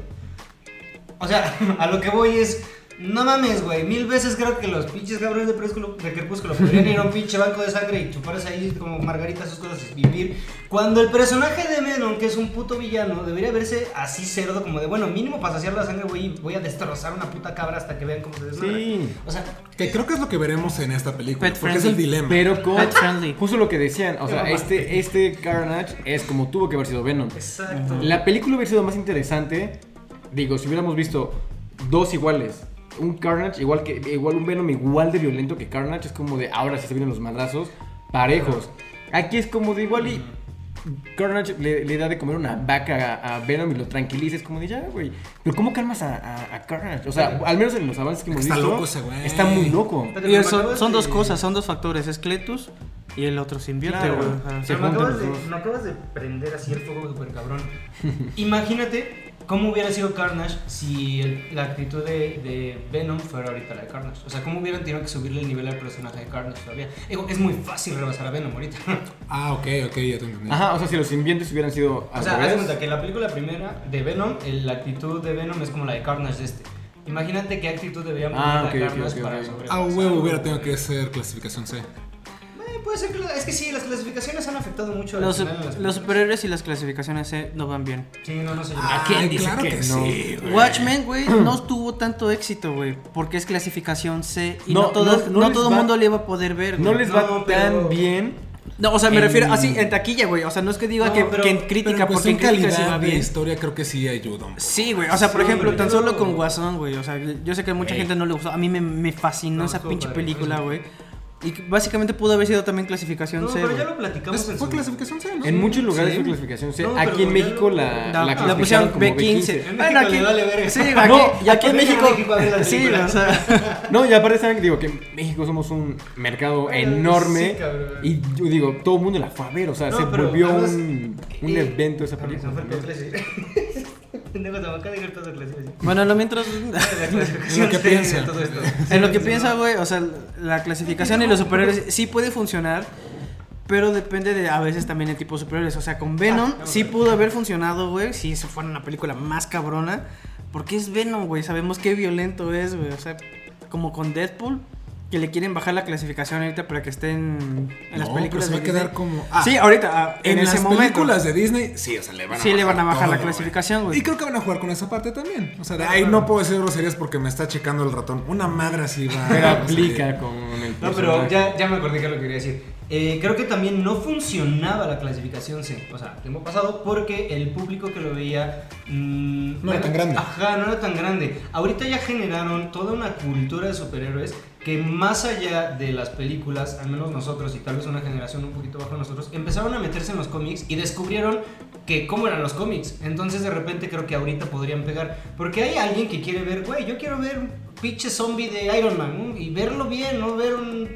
O sea, a lo que voy es. No mames, güey. Mil veces creo que los pinches cabrones de Crepúsculo, de Crepúsculo podrían ir a un pinche banco de sangre y chuparse ahí como margaritas sus cosas y vivir. Cuando el personaje de Venom, que es un puto villano, debería verse así cerdo, como de bueno, mínimo para saciar la sangre, güey, voy a destrozar una puta cabra hasta que vean cómo se desmadra. Sí. O sea, Que creo que es lo que veremos en esta película. Pet porque es el dilema. Pero con. Pet friendly. Justo lo que decían. O sea, este, este Carnage es como tuvo que haber sido Venom. exacto. La película hubiera sido más interesante. Digo, si hubiéramos visto dos iguales. Un Carnage igual que igual un Venom igual de violento que Carnage. Es como de ahora sí se vienen los madrazos parejos. Aquí es como de igual y. Carnage le, le da de comer una vaca a, a Venom y lo tranquiliza. Es como de ya, güey. Pero ¿cómo calmas a, a- a Carnage? O sea, al menos en los avances que hemos Está visto. loco ese güey. Está muy loco. Pero son, son dos cosas, son dos factores. Es Cletus y el otro simbionte, Claro. güey. o sea, Se Pero me, acabas de, me acabas de prender así el fuego super cabrón. Imagínate cómo hubiera sido Carnage si el- la actitud de, de Venom fuera ahorita la de Carnage. O sea, cómo hubieran tenido que subirle el nivel al personaje de Carnage todavía. Digo, es muy fácil rebasar a Venom ahorita. Ah, ok, ok, ya te entendí. Ajá, o sea, si los simbiontes hubieran sido. o sea, haz de revés. cuenta que en la película primera de Venom, el- la actitud de Venom es como la de Carnage de este. Imagínate qué actitud debería poner Ah, ok, ok, Carnage ok, para sobrepasar. Ah, huevo, hubiera tenido que ser clasificación C. Eh, puede ser que es que sí, las clasificaciones han afectado mucho Los, las los superhéroes y las clasificaciones C no van bien. Sí, no, no sé. Ah, quién dice claro que que, no? sí, güey. Watchmen, güey, no tuvo tanto éxito, güey, porque es clasificación C y No, no, todas- no- no no les todo el va- mundo le iba a poder ver, güey. No les va No, tan pero- bien. No, o sea, me en- refiero así en taquilla, güey. O sea, no es que diga No, que, pero- que en Pero crítica, en porque en cuestión crítica sí calidad va de historia creo que sí ayuda. Sí, güey. O sea, por Sí, ejemplo, tan solo con Guasón, güey. O sea, yo sé que a mucha Ey. gente no le gustó. A mí me, me fascinó No, esa pinche película, güey. Y básicamente pudo haber sido también clasificación No, C, pero ya lo platicamos Es- en fue su- clasificación C, ¿no? En muchos lugares Sí. fue clasificación C. No, Aquí en México lo- la, La, la pusieron como B15. B15. En Bueno, México le vale verga. Sí, aquí, No, y aquí en México. México a ver la sí, o sea. No, y aparte saben que digo que México somos un mercado Ay, enorme sí, cabrón. y yo digo, todo el mundo la fue a ver, o sea, No, se volvió un, un evento esa se película. De. Bueno, lo mientras. Clasificación Lo que piensa. todo esto. En lo que piensa, güey, o sea, la clasificación y los superhéroes sí puede funcionar, pero depende de a veces también el tipo de superhéroes. O sea, con Venom Ah, sí pudo haber funcionado, güey, si eso fuera una película más cabrona, porque es Venom, güey, sabemos qué violento es, güey. O sea, como con Deadpool, que le quieren bajar la clasificación ahorita para que estén en las No, películas pero se va de a quedar Disney. como. Ah, sí, ahorita, ah, en, en, ese las momento. películas de Disney, sí, o sea, le van a Sí, le van a bajar la clasificación, güey. Y creo que van a jugar con esa parte también. O sea, de ahí claro. no puedo decir groserías porque me está checando el ratón. Una magra sí va. Pero va aplica con el No, pero ya, ya me acordé que es lo que quería decir. Eh, creo que también no funcionaba la clasificación C, o sea, tiempo pasado, porque el público que lo veía... mm, No era tan grande. Ajá, no era tan grande. Ahorita ya generaron toda una cultura de superhéroes que más allá de las películas, al menos nosotros y tal vez una generación un poquito bajo nosotros, empezaron a meterse en los cómics y descubrieron que cómo eran los cómics. Entonces de repente creo que ahorita podrían pegar. Porque hay alguien que quiere ver, güey, yo quiero ver un pinche zombie de Iron Man ¿no? y verlo bien, no ver un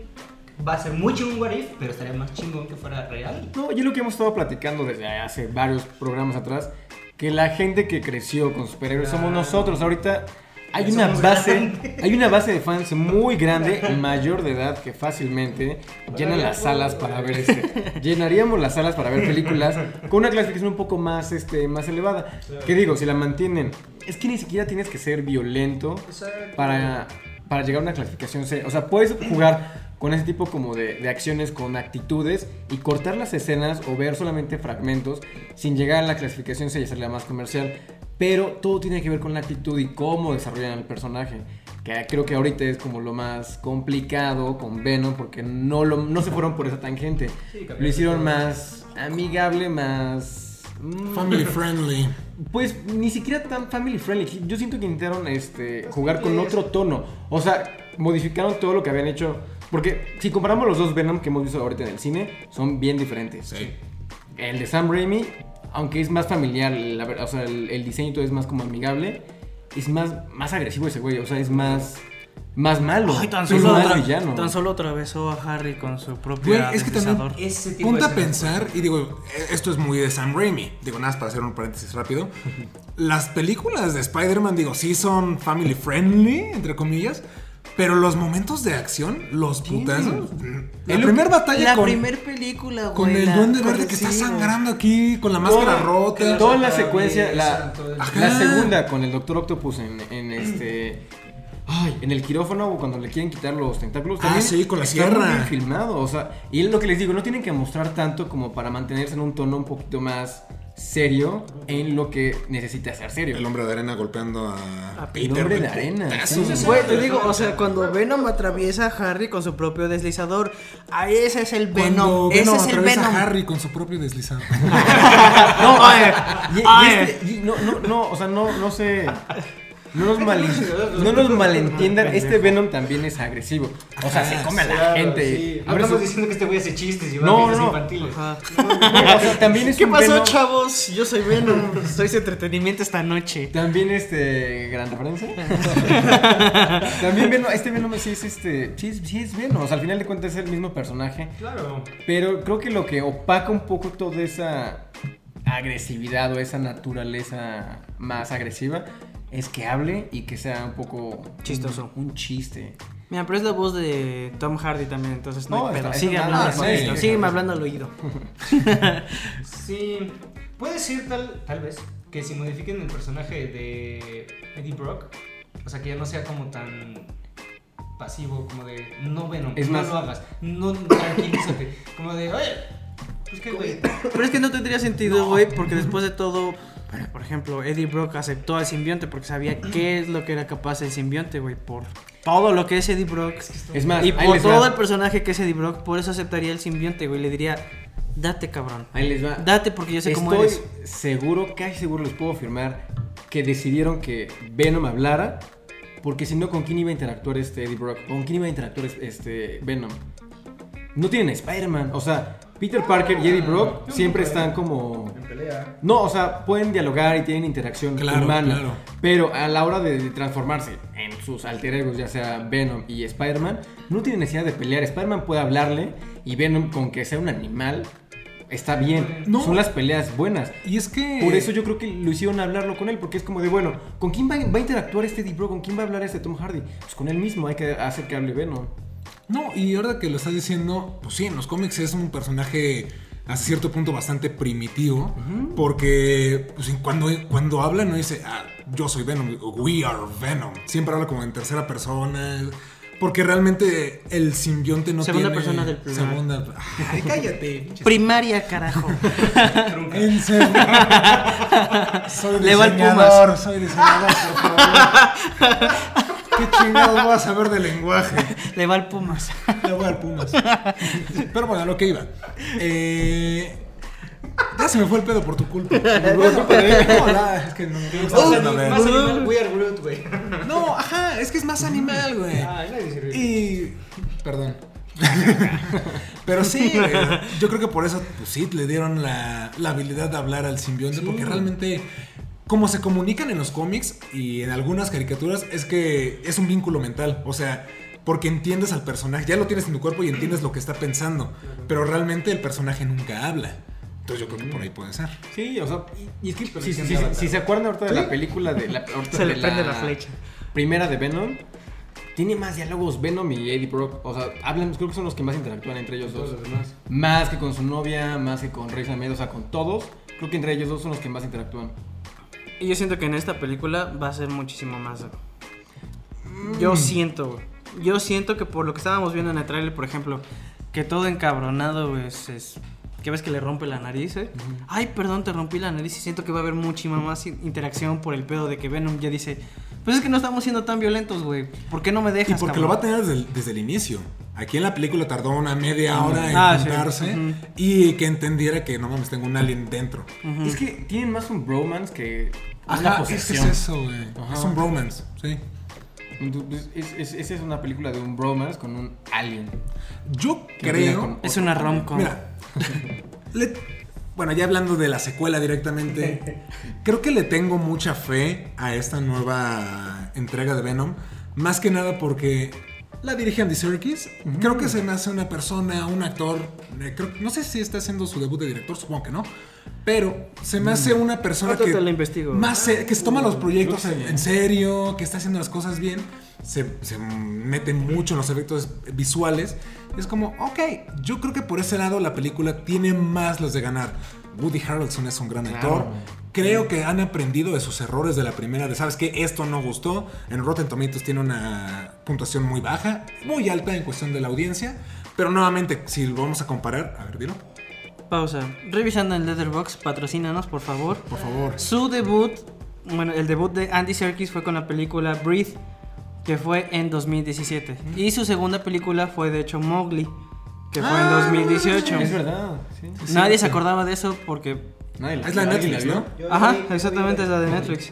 va a ser muy chingón What If, pero estaría más chingón que fuera real. No, y es lo que hemos estado platicando desde hace varios programas atrás, que la gente que creció con superhéroes somos nosotros. Ahorita hay una base, hay una base de fans muy grande, mayor de edad, que fácilmente llenan las salas para ver este. Llenaríamos las salas para ver películas con una clasificación un poco más, este, más elevada. Que digo, si la mantienen, es que ni siquiera tienes que ser violento para, para llegar a una clasificación C. O sea, puedes jugar con ese tipo como de, de acciones, con actitudes y cortar las escenas o ver solamente fragmentos sin llegar a la clasificación C y hacerla más comercial. Pero todo tiene que ver con la actitud y cómo desarrollan el personaje. Que creo que ahorita es como lo más complicado con Venom porque no, lo, no se fueron por esa tangente. Lo hicieron más amigable, más... Family friendly. pues ni siquiera tan family friendly. Yo siento que intentaron este, jugar con otro tono. O sea, modificaron todo lo que habían hecho. Porque si comparamos los dos Venom que hemos visto ahorita en el cine, son bien diferentes. Sí. El de Sam Raimi, aunque es más familiar, la o sea, el, el diseño todo es más como amigable, es más, más agresivo ese güey. O sea, es más, más malo. Ay, tan solo, villano. tan solo atravesó a Harry con su propio Güey, es que también. Ese tipo Ponte de a pensar, y digo, eh, esto es muy de Sam Raimi. Digo, nada más para hacer un paréntesis rápido. Las películas de Spider-Man, digo, sí son family friendly, entre comillas. Pero los momentos de acción, los putazos. La lo primera batalla la con, primer película, con güey. el la- duende verde que está sangrando aquí, con la máscara rota. Toda la secuencia, la, el- la segunda con el Doctor Octopus en, en este. Ay, en el quirófano o cuando le quieren quitar los tentáculos. Ah, sí, con la está sierra. muy bien filmado. O sea, y es lo que les digo, no tienen que mostrar tanto como para mantenerse en un tono un poquito más serio en lo que necesita ser serio. El hombre de arena golpeando a, A El hombre de arena. putazos. sí. Güey, te digo, o sea, cuando Venom atraviesa a Harry con su propio deslizador, a ese es el Cuando Venom. Ese Venom es el atraviesa Venom. a Harry con su propio deslizador. No, Ay, y, y este- y no, no, no, o sea, no, no sé. No nos, mal- no nos malentiendan, este Venom también es agresivo. O sea, se come a la Claro, gente. sí. No estamos diciendo que este güey hace chistes y va No, a no. infantiles. Ajá. o sea, también es ¿Qué un pasó, Venom- chavos? Yo soy Venom. Soy su entretenimiento esta noche. También este gran referencia. También Venom, este Venom sí es este, sí es, sí es Venom, o sea, al final de cuentas es el mismo personaje, Claro. pero creo que lo que opaca un poco toda esa agresividad o esa naturaleza más agresiva es que hable y que sea un poco Chistoso. un, un chiste. Mira, pero es la voz de Tom Hardy también, entonces no, No, hay pedo. está- Sigue hablando nada, sí. sígueme hablando al oído. Sí. Puede ser tal, tal vez que si modifiquen el personaje de Eddie Brock, o sea, que ya no sea como tan pasivo, como de no Venom, Es no más- lo hagas, no tranquilízate, como de, oye, pues qué güey. Pero es que no tendría sentido, güey, porque después de todo, por ejemplo, Eddie Brock aceptó al simbionte porque sabía qué es lo que era capaz el simbionte, güey, por todo lo que es Eddie Brock. Es más, y por todo va. el personaje que es Eddie Brock, por eso aceptaría el simbionte, güey. Le diría, date, cabrón. Ahí les va. Date porque yo sé cómo Estoy eres. seguro, casi seguro les puedo afirmar que decidieron que Venom hablara porque si no, ¿con quién iba a interactuar este Eddie Brock? ¿Con quién iba a interactuar este Venom? No tienen a Spider-Man, o sea, Peter Parker y Eddie Brock siempre están como... En pelea. No, o sea, pueden dialogar y tienen interacción Claro, humana. claro. Pero a la hora de, de transformarse en sus alter egos, ya sea Venom y Spider-Man, no tienen necesidad de pelear. Spider-Man puede hablarle y Venom, con que sea un animal, está bien. No. Son las peleas buenas. Y es que. Por eso yo creo que lo hicieron hablarlo con él, porque es como de, bueno, ¿con quién va, va a interactuar este Eddie Brock? ¿Con quién va a hablar este Tom Hardy? Pues con él mismo, hay que hacer que hable Venom. No, y ahora que lo estás diciendo, pues sí, en los cómics es un personaje hasta cierto punto bastante primitivo, porque pues, cuando, cuando habla no dice, ah, yo soy Venom, we are Venom, siempre habla como en tercera persona, porque realmente el simbionte no Segunda tiene... persona del plural. Segunda... Ay, cállate. Primaria, carajo. En serio. soy Le va el diseñador, soy diseñador, por favor. ¿Qué chingados voy a saber de lenguaje? Le va al Pumas. Le voy al Pumas. Pero bueno, a lo que iba. Eh, ya se me fue el pedo por tu culpa. No, la- es que no, no ver. más animal, we are Groot, güey. No, ajá, es que es más animal, güey. Sirve. Y. Perdón. Pero sí, yo creo que por eso, pues sí, le dieron la, la habilidad de hablar al simbionte, porque realmente, como se comunican en los cómics y en algunas caricaturas, es que es un vínculo mental. O sea, porque entiendes al personaje, ya lo tienes en tu cuerpo y entiendes lo que está pensando, pero realmente el personaje nunca habla. Entonces yo creo que por ahí puede ser. Sí, o sea, y, y es que si, sí se acuerdan ahorita de la película de la, Se le de prende la flecha. Primera de Venom. Tiene más diálogos Venom y Eddie Brock. O sea, hablan, creo que son los que más interactúan entre ellos dos. Más que con su novia, más que con Rey Ahmed, o sea, con todos. Creo que entre ellos dos son los que más interactúan. Y yo siento que en esta película va a ser muchísimo más. Yo siento, güey. Yo siento que por lo que estábamos viendo en el trailer, por ejemplo, que todo encabronado güey, es, es- que ves que le rompe la nariz, ¿eh? Ay, perdón, te rompí la nariz y siento que va a haber muchísima más in- interacción por el pedo de que Venom ya dice, pues es que no estamos siendo tan violentos, güey. ¿Por qué no me Y dejas? porque cabrón?" lo va a tener desde el, desde el inicio. Aquí en la película tardó una media hora en Ah, sí. juntarse Ujú. y que entendiera que no mames, tengo un alien dentro. Es que tienen más un bromance que una Ajá, es que es posesión. eso, güey. Es un bromance, sí. Es, es- esa es una película de un bromance con un alien. Yo creo. con- Es una rom-com. Mira, le- bueno, ya hablando de la secuela directamente, creo que le tengo mucha fe a esta nueva entrega de Venom. Más que nada porque la dirige Andy Serkis. Creo que se me hace una persona, un actor. eh, creo- no sé si está haciendo su debut de director, supongo que no. Pero se me hace una persona que. te lo investigo. Más se- que se toma los proyectos Creo que en, serio, que está haciendo las cosas bien, se, se mete mucho en los efectos visuales. Es como, ok, yo creo que por ese lado la película tiene más los de ganar. Woody Harrelson es un gran Claro. Creo que han aprendido de sus errores de la primera, de sabes que esto no gustó. En Rotten Tomatoes tiene una puntuación muy baja, muy alta en cuestión de la audiencia. Pero nuevamente, si lo vamos a comparar, a ver, dilo, Pausa. Revisando en Letterboxd, patrocínanos, por favor. por favor. Su debut, bueno, el debut de Andy Serkis fue con la película Breathe, que fue en 2017. Y su segunda película fue, de hecho, Mowgli, que fue en Ah, 2018. Es verdad, sí. Nadie se acordaba de eso porque... Nadie Es la de nadie Netflix, vio. ¿no? Yo- Ajá, vi- exactamente, es la de Netflix.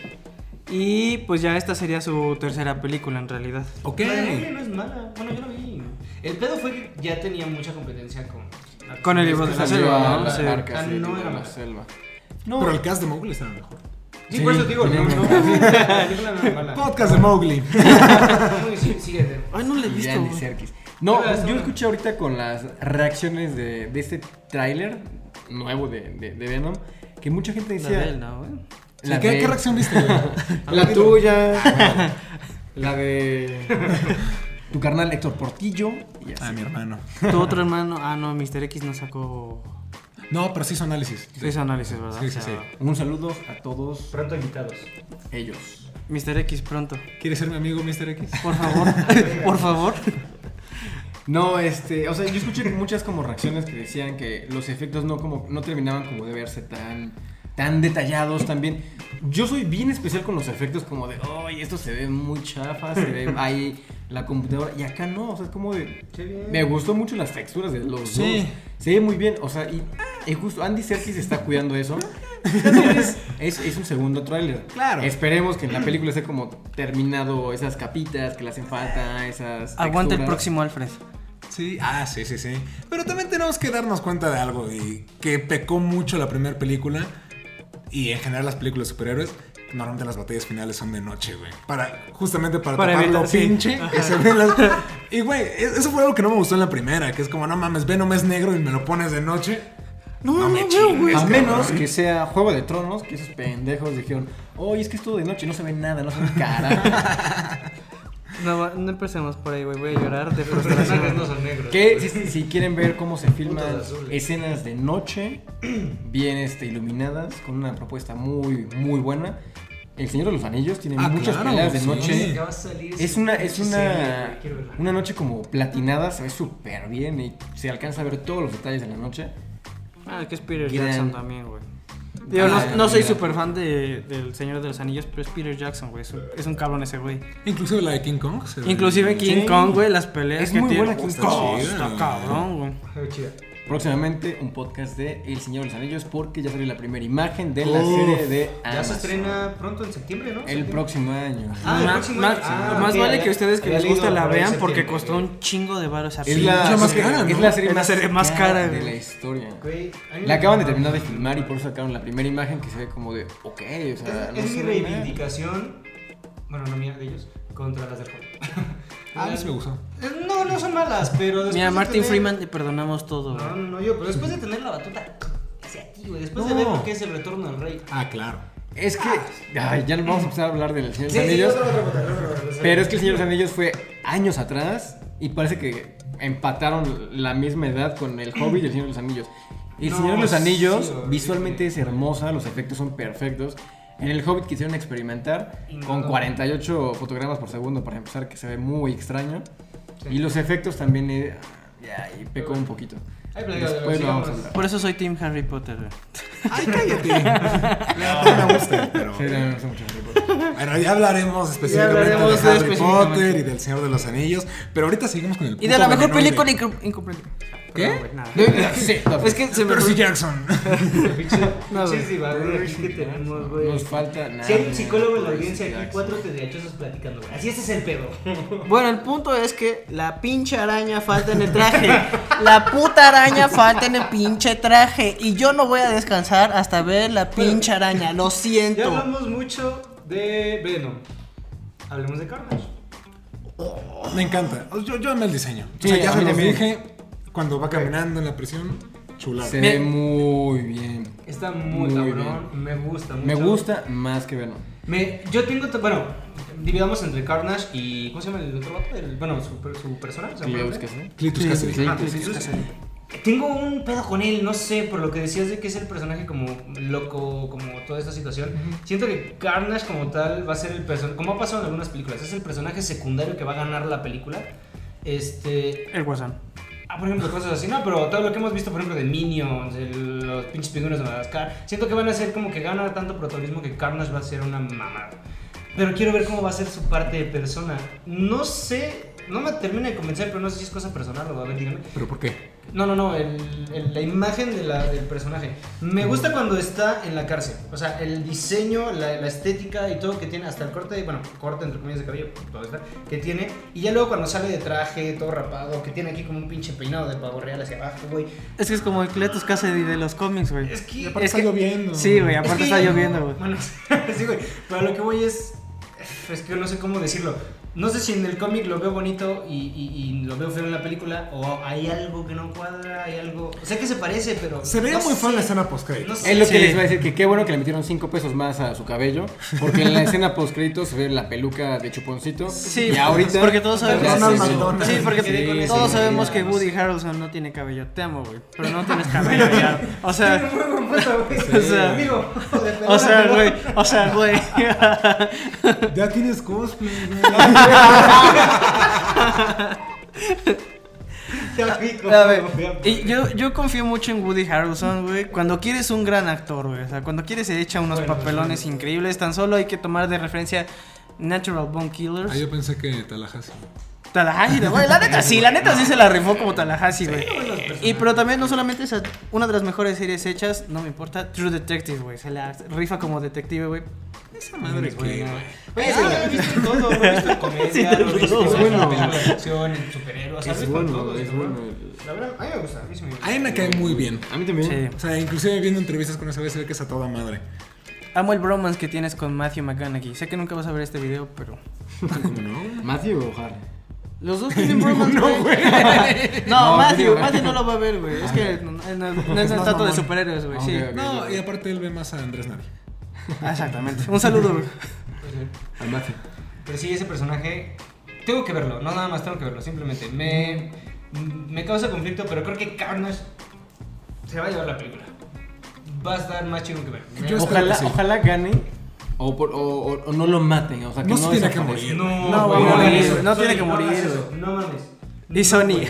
Y pues ya esta sería su tercera película en realidad. Ok. La de no es mala. Bueno, yo lo vi. El pedo fue que ya tenía mucha competencia con. Con el libro de la Salió selva, a ¿no? la Sí. marca, Ah, sí, no tipo, era la mala. selva. Pero el cast de Mowgli estaba mejor. Sí, por eso digo, no, no. La película no es mala. Podcast de Mowgli. Muy- sí, sigue. Ay, no le he Y visto. Andy güey. Serkis. No, yo escuché ahorita con las reacciones de, de este tráiler nuevo de, de- de Venom que mucha gente La decía... de él, ¿no, güey? la ¿Qué, de- ¿Qué reacción viste? La tuya. la de... Tu carnal Héctor Portillo. Y así. Ah, mi hermano. Tu otro hermano, ah, no, Mr. X no sacó... No, pero sí hizo análisis. Hizo análisis, ¿verdad? Sí, sí, O sea, sí. Un saludo a todos Pronto invitados. ellos. Mr. X pronto. ¿Quieres ser mi amigo, Mr. X? Por favor, por favor. No, este, o sea, yo escuché muchas como reacciones que decían que los efectos no como no terminaban como de verse tan tan detallados también. Yo soy bien especial con los efectos como de, "Ay, esto se ve muy chafa, se ve ahí la computadora" y acá no, o sea, es como de me gustó mucho las texturas de los Sí. dos. Se ve muy bien, o sea, y, y justo Andy Serkis está cuidando eso. También es, es, un segundo tráiler. Claro. Esperemos que en la película esté como terminado esas capitas que le hacen falta, esas Aguanta el próximo Alfred. Sí, ah, sí, sí, sí. Pero también tenemos que darnos cuenta de algo y que pecó mucho la primera película y en general las películas de superhéroes. Normalmente las batallas finales son de noche, güey. Para, justamente para, Para tapar lo pinche las- Y, güey, e- eso fue algo que no me gustó en la primera. Que es como, no mames, Venom es negro y me lo pones de noche. No, No no, me veo, chingues. güey. A menos que sea Juego de Tronos, que esos pendejos dijeron, oye, es que es todo de noche, no se ve nada, no se ve cara. No, no empecemos por ahí, güey. Voy a llorar de no frustración. son negros. que si, si quieren ver cómo se filman escenas de noche, bien este, iluminadas, con una propuesta muy, muy buena. El Señor de los Anillos tiene Ah, muchas claro, peleas de sí. noche. Es una, es una, una noche como platinada, se ve súper bien y se alcanza a ver todos los detalles de la noche. Ah, que es Peter Gran- Jackson también, güey. Digo, Ah, no, no soy mira. súper fan de, del Señor de los Anillos, pero es Peter Jackson, güey. Es un, es un cabrón ese güey. Inclusive la de King Kong. se ve- Inclusive King Sí. Kong, güey, las peleas Es que muy tiene. buena King Kong. Está Chida. cabrón, güey. Chida. Próximamente un podcast de El Señor de los Anillos porque ya salió la primera imagen de la Uf. serie de Ya Amazon. se estrena pronto en septiembre, ¿no? el Septiembre. próximo año. Ah, el próximo año. Ah, más vale ya- que ustedes que les gusta la vean porque costó un chingo de baros esa Es la, más es cara, ¿no? es la serie, Es más, serie más cara, de la historia. La acaban de terminar de filmar y por eso sacaron la primera imagen que se ve como de, ok, o sea, Es, no es se mi reivindicación, bueno, no mía, de ellos, contra las del juego. Ah, a mí sí me gustó. Eh, No, no son malas, pero después Mira, de Martin tener- Freeman, te perdonamos todo. No, no, no, yo, pero después de tener la batuta hacia aquí, güey, después de No. ver lo que es el retorno del rey. Ah, claro. Es que. Ay, ya no vamos a empezar a hablar del Señor de Sí, los sí, Anillos. Pero es que el Señor de los Anillos fue años atrás y parece que empataron la misma edad con el Hobbit y el Señor de los Anillos. Y el No, Señor de los sí, Anillos horrible. visualmente es hermosa, los efectos son perfectos. En el Hobbit quisieron experimentar no. con 48 fotogramas por segundo para empezar, que se ve muy extraño. Sí. Y los efectos también eh, ya, y pecó un poquito. Ay, pero digo, Después lo vamos a hablar. Por eso soy Team Harry Potter. Ay, cállate. No me gusta, pero. Sí, no, no sé mucho Harry Potter. Bueno, ya hablaremos específicamente hablaremos de de Harry específicamente. Potter y del Señor de los Anillos. Pero ahorita seguimos con el Y de la mejor película incomprendida. ¿Qué? Güey, nada. Sí, Es que se me Percy Jackson. No, que tenemos, güey. Nos falta nada. Si hay un psicólogo en la audiencia aquí, cuatro tediochosos platicando, güey. Así ese es el pedo. Bueno, el punto es que la pinche araña falta en el traje. La puta araña falta en el pinche traje. Y yo no voy a descansar hasta ver la pinche araña. Lo Ya siento. hablamos mucho de Venom. Hablemos de Carnage. Me encanta. Yo, yo amé el diseño. Sí, o sea, ya se los dije cuando va caminando en la prisión. Chulada. Se Me- ve muy bien. Está muy, Muy cabrón. Me gusta mucho. Me gusta más que Venom. Me, yo tengo, bueno, dividamos entre Carnage y, ¿cómo se llama el otro vato? El- bueno, su, su persona. ¿se llama? Cleus, ¿qué hace? Clitus Cassidy. Tengo un pedo con él, no sé, por lo que decías de que es el personaje como loco, como toda esta situación. Siento que Carnage como tal va a ser el personaje, como ha pasado en algunas películas, es el personaje secundario que va a ganar la película. Este, El guasón. Ah, por ejemplo, cosas así, no, pero todo lo que hemos visto, por ejemplo, de Minions, de los pinches pingüinos de Madagascar, siento que van a ser como que gana tanto protagonismo que Carnage va a ser una mamada. Pero quiero ver cómo va a ser su parte de persona. No sé, no me termina de convencer, pero no sé si es cosa personal o a ver, díganme. ¿Pero por qué? No, no, no, el- el- la imagen de la- del personaje. Me gusta cuando está en la cárcel. O sea, el diseño, la, la estética y todo que tiene, hasta el corte, bueno, corte entre comillas de cabello, todo está, que tiene. Y ya luego cuando sale de traje, todo rapado, que tiene aquí como un pinche peinado de pavo real hacia abajo, güey. Es que es como el Cletus Cassidy de los cómics, güey. Es que. Y aparte Es está que- lloviendo. Sí, güey, es aparte que- está lloviendo, güey. Bueno, sí, güey. Pero lo que voy es. Es que no sé cómo decirlo. No sé si en el cómic lo veo bonito y, y- y lo veo feo en la película, o hay algo que no cuadra, hay algo. O sea que se parece, pero. Se veía no muy sé. fan la escena post-crédito. No sé. Es lo Sí. que les iba a decir, que qué bueno que le metieron 5 pesos más a su cabello, porque en la escena post se ve la peluca de chuponcito. Sí, y ahorita porque todos sabemos. Sí, porque todos sabemos que Woody Harrelson no tiene cabello. Te amo, güey. Pero no tienes cabello ya. O sea, o sea, amigo. o sea, güey. O sea, güey. Ya tienes cosplay, güey. A ver, y yo, yo confío mucho en Woody Harrelson, güey. Cuando quieres un gran actor, güey. O sea, cuando quieres se echa unos Bueno, papelones sí. increíbles. Tan solo hay que tomar de referencia Natural Bone Killers. Ah, yo pensé que Tallahassee. Tallahassee, güey. La neta sí, la neta sí se la rifó como Tallahassee, güey. Y pero también no solamente esa, una de las mejores series hechas, no me importa, True Detective, güey. Se la rifa como detective, güey. Esa madre que, güey. Sí, lo he visto en todo, lo he visto en comedia, lo he visto en bueno. películas de acción, en superhéroes, Es bueno, todo, es bueno. La verdad, a mí me gusta, a mí sí me gusta. A mí me cae muy bien. A mí también. Sí. O sea, inclusive viendo entrevistas con esa vez se ve que es a toda madre. Amo el bromance que tienes con Matthew McConaughey. Sé que nunca vas a ver este video, pero. ¿Cómo no? ¿Matthew o Harry? Los dos tienen bromance, güey. No, No, Matthew, Matthew no lo va a ver, güey. Es que no, no- no es No, tanto de superhéroes, güey. Sí. No, y aparte él ve más a Andrés Nadie. Exactamente. Un saludo, güey. Al Matthew. Pero sí, ese personaje, tengo que verlo, no nada más tengo que verlo, simplemente. Me, me causa conflicto, pero creo que Carnage se va a llevar la película. Va a estar más chido que ver. Yo Ojalá, que sí. ojalá gane o, por- o- o- o no lo maten. O sea, que No no, se tiene que morir. No, No, güey, no morir, no tiene que morir, No mames. Y No, Sony. güey.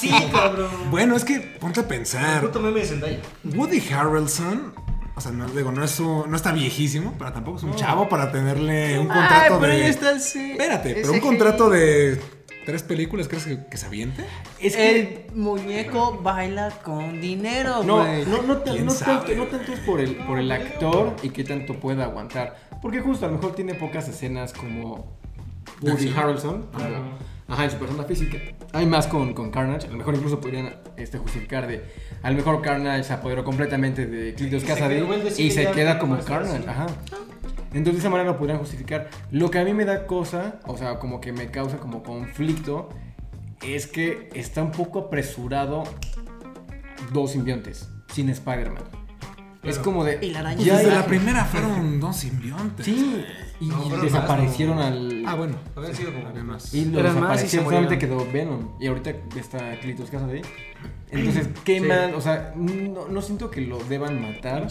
Sí, cabrón. Bueno, es que ponte a pensar. puto meme de Zendaya. Woody Harrelson, o sea, no, digo, no, es su- no está viejísimo, pero tampoco es un chavo para tenerle un Ay, contrato pero de. ahí está el sí. Espérate, pero un contrato de tres películas, ¿crees que, que se aviente? Es que. El muñeco baila con dinero, No, güey. no, no, ¿Quién no tanto, no tanto es por el, por el actor y qué tanto pueda aguantar. Porque justo a lo mejor tiene pocas escenas como Woody. Harrelson. como- Ajá, en su persona física. Hay más con, con Carnage. A lo mejor incluso podrían este, justificar de. A lo mejor Carnage se apoderó completamente de él decide y se queda que como Carnage. Ajá. Entonces de esa manera lo podrían justificar. Lo que a mí me da cosa, o sea, como que me causa como conflicto, es que está un poco apresurado dos simbiontes sin Spider-Man. Es como de... Y la araña. Ya desde hay- la primera fueron dos simbiontes. Sí, y No, desaparecieron más, al... Ah, bueno. Habían sido como- Había más. Y lo Eran más y se desaparecieron, solamente quedó Venom. Y ahorita está Clitus Casa de ahí. Entonces, ¿qué Sí. más? O sea, no, no siento que lo deban matar.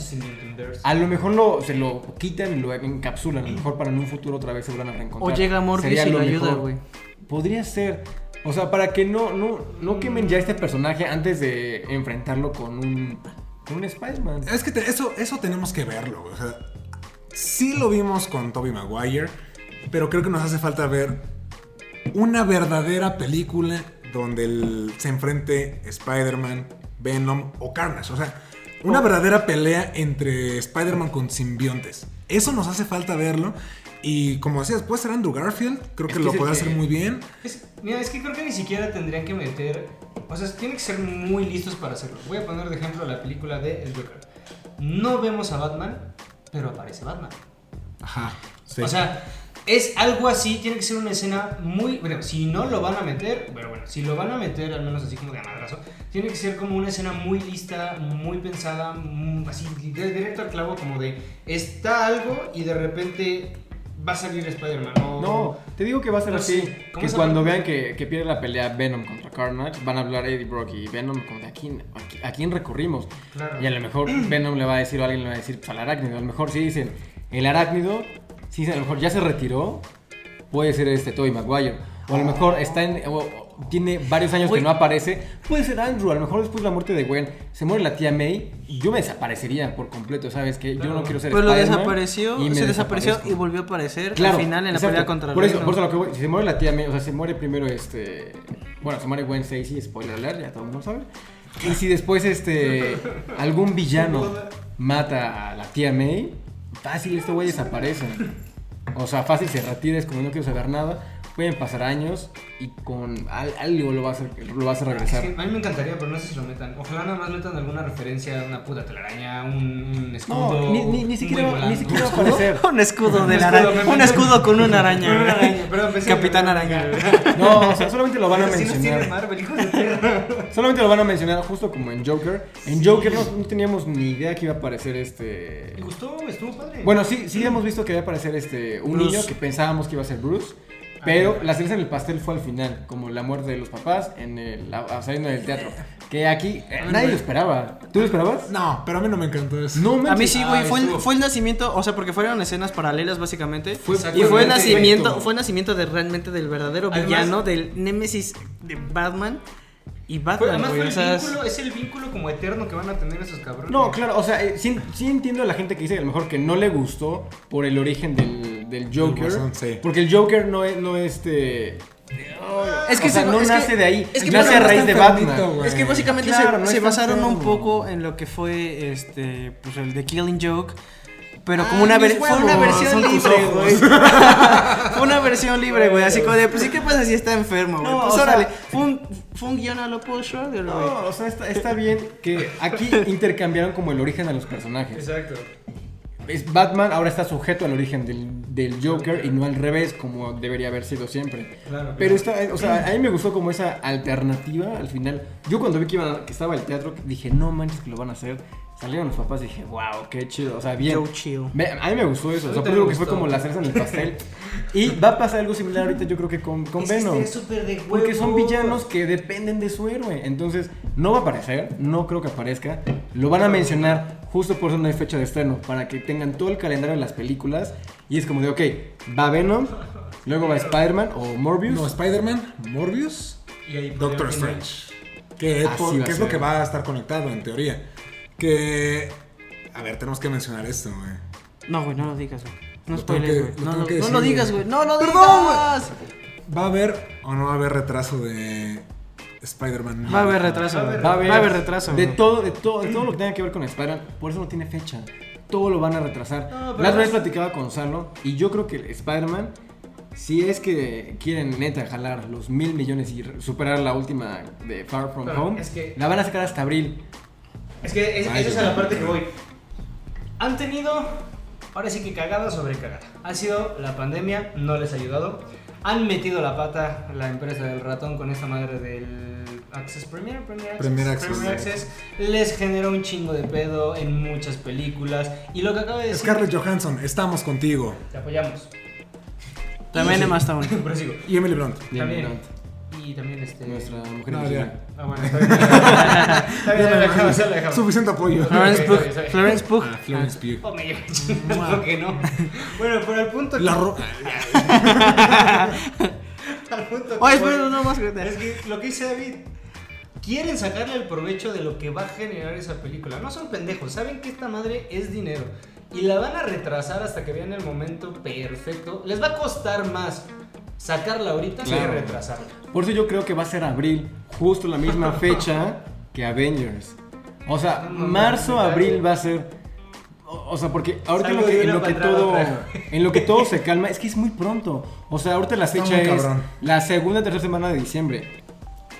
A lo mejor lo, se lo quitan y lo encapsulan. A lo mejor para en un futuro otra vez se vuelvan a O reencontrar. llega Morbius y lo lo ayuda, güey. Podría ser. O sea, para que no, no, no quemen ya este personaje antes de enfrentarlo con un, un Spider-Man. Es que te- eso, eso tenemos que verlo. O sea, sí lo vimos con Tobey Maguire, pero creo que nos hace falta ver una verdadera película donde el- se enfrente Spider-Man, Venom o Carnage. O sea, una verdadera pelea entre Spider-Man con simbiontes. Eso nos hace falta verlo. Y como decías, puede ser Andrew Garfield. Creo Es que que lo puede hacer muy bien. Es- mira, es que creo que ni siquiera tendrían que meter. O sea, tienen que ser muy listos para hacerlo. Voy a poner de ejemplo la película de El Joker. No vemos a Batman, pero aparece Batman. Ajá. sí. O sea, es algo así, tiene que ser una escena muy. Bueno, si no lo van a meter, bueno, bueno, si lo van a meter, al menos así como de madrazo, tiene que ser como una escena muy lista, muy pensada, mm, así, de- directo al clavo, como de está algo y de repente va a salir Spider-Man. o- No, te digo que va a ser No así. sé, ¿cómo Que cuando vean que, que pierde la pelea Venom contra Carnage, van a hablar Eddie Brock y Venom como de a quién, a qui- a quién recurrimos. Claro. Y a lo mejor Venom le va a decir o alguien le va a decir pues, al arácnido. A lo mejor si dicen el arácnido, si dicen a lo mejor ya se retiró, puede ser este Tobey Maguire. O a lo mejor está en, o tiene varios años Uy. que no aparece. Puede ser Andrew. A lo mejor después de la muerte de Gwen se muere la tía May. Yo me desaparecería por completo, ¿sabes? Que yo no quiero ser Pero lo desapareció, y se desapareció y volvió a aparecer Claro, al final en la pelea contra por eso, por eso lo que voy, si se muere la tía May, o sea, se muere primero este, bueno, se muere Gwen Stacy, spoiler alert, ya todo el mundo sabe. Y si después este algún villano mata a la tía May, fácil este güey desaparece. O sea, fácil se retira, es como no quiero saber nada. Pueden pasar años y con al- algo lo va a lo va a regresar. que a mí me encantaría, pero no sé si lo metan. Ojalá nada más metan alguna referencia a una puta telaraña, un, un escudo. No, ni, ni, ni siquiera, volante. ni siquiera aparecer. un escudo de Un la araña. Un escudo con una araña. Una araña, perdón, pensé Capitán Araña. No, o sea, solamente lo van a mencionar. Marvel, hijos de. Solamente lo van a mencionar justo como en Joker. En Joker no, no teníamos ni idea que iba a aparecer este. Me gustó, estuvo padre. Bueno, sí, sí hemos visto que iba a aparecer este un Bruce. niño que pensábamos que iba a ser Bruce. Pero la cereza en el pastel fue al final, como la muerte de los papás en el, saliendo del teatro. Que aquí eh, nadie lo esperaba. ¿Tú lo esperabas? No, pero a mí no me encantó eso. No, A mí sí, güey, Ah, fue, el, estuvo- fue el nacimiento, o sea, porque fueron escenas paralelas básicamente. Fue- y fue el nacimiento, fue el nacimiento de realmente del verdadero Además- villano, del némesis de Batman y Batman, además güey. fue O el sea, vínculo, es el vínculo como eterno que van a tener esos cabrones. No, claro, o sea, eh, sí, sí entiendo a la gente que dice que a lo mejor que no le gustó por el origen del, del Joker. Guasón, sí. Porque el Joker no es, no es este. Es que o sea, se- no es que- nace de ahí, es que nace a raíz de Batman. Es que básicamente Claro, se, no se basaron un poco en lo que fue este pues el de Killing Joke. Pero como Ay, una, ver- fue una versión libre, güey. fue una versión libre, güey. Así como de, pues sí, ¿qué pasa si está enfermo, güey? No, pues o sea- órale. Fue un, fue un guion a lo Paul güey. No, o sea, está, está bien que aquí intercambiaron como el origen a los personajes. Exacto. Es Batman ahora está sujeto al origen del, del Joker y no al revés, como debería haber sido siempre. Claro, Pero está, o sea, a mí me gustó como esa alternativa al final. Yo cuando vi que, iba, que estaba el teatro, dije, no manches que lo van a hacer. Salieron los papás y dije, wow, qué chido. O sea, bien. Joe Chill. Me- a mí me gustó eso. O sea, me que fue como la cereza en el pastel. y va a pasar algo similar ahorita, yo creo que con, con Es Venom. súper de Porque son villanos que dependen de su héroe. Entonces, no va a aparecer, no creo que aparezca. Lo van a mencionar justo por eso no hay fecha de estreno, para que tengan todo el calendario de las películas. Y es como de, ok, va Venom, luego va Spider-Man o Morbius. No, Spider-Man, Morbius, Y ahí Doctor Strange. Que, Así por- que es lo que va a estar conectado en teoría. Que. A ver, tenemos que mencionar esto, güey. No, güey, no lo digas, güey. No spoilees, que- güey. No, no, no lo digas, güey. No lo Perdón, digas. ¿Va a haber o no va a haber retraso de Spider-Man? Va a haber retraso. Va a güey. haber- Va a haber, Va a haber retraso. De güey. todo, de todo, de todo lo que tenga que ver con Spider-Man, por eso no tiene fecha. Todo lo van a retrasar. No, La otra vez platicaba con Salo y yo creo que Spider-Man, si es que quieren neta jalar los mil millones y superar la última de Far From Pero Home, es que- la van a sacar hasta abril. Es que es- Ay, esa es a la parte que voy. Han tenido Ahora sí que cagada sobre cagada. Ha sido la pandemia, no les ha ayudado. Han metido la pata la empresa del ratón con esta madre del Access Premier, Premier Access. Premier Access. Premier Access. Les generó un chingo de pedo en muchas películas. Y lo que acaba de decir. Scarlett Johansson, estamos contigo. Te apoyamos. También Emma Stone. Prosigo. Y Emily Blunt. También. Grant, Y también este. Nuestra mujer No, ya. Ah, bueno, está bien. Está bien, ya lo dejamos, ya lo dejamos. Suficiente apoyo. Florence Pugh. Florence Pugh. Ah, Florence Pugh. Oh, me chingando que no. Bueno, pero al punto La que- ro- al punto Oye, espera, no más. Es que lo que dice David, quieren sacarle el provecho de lo que va a generar esa película. No son pendejos, saben que esta madre es dinero. Y la van a retrasar hasta que vean el momento perfecto. Les va a costar más sacarla ahorita Claro. que retrasarla. Por eso yo creo que va a ser abril, justo la misma fecha que Avengers. O sea, No, no, marzo, no, no, abril no. va a ser. O o sea, porque ahorita en lo, que, en lo todo, otra. en lo que todo se calma, es que es muy pronto. O sea, ahorita la fecha es cabrón. la segunda, tercera semana de diciembre.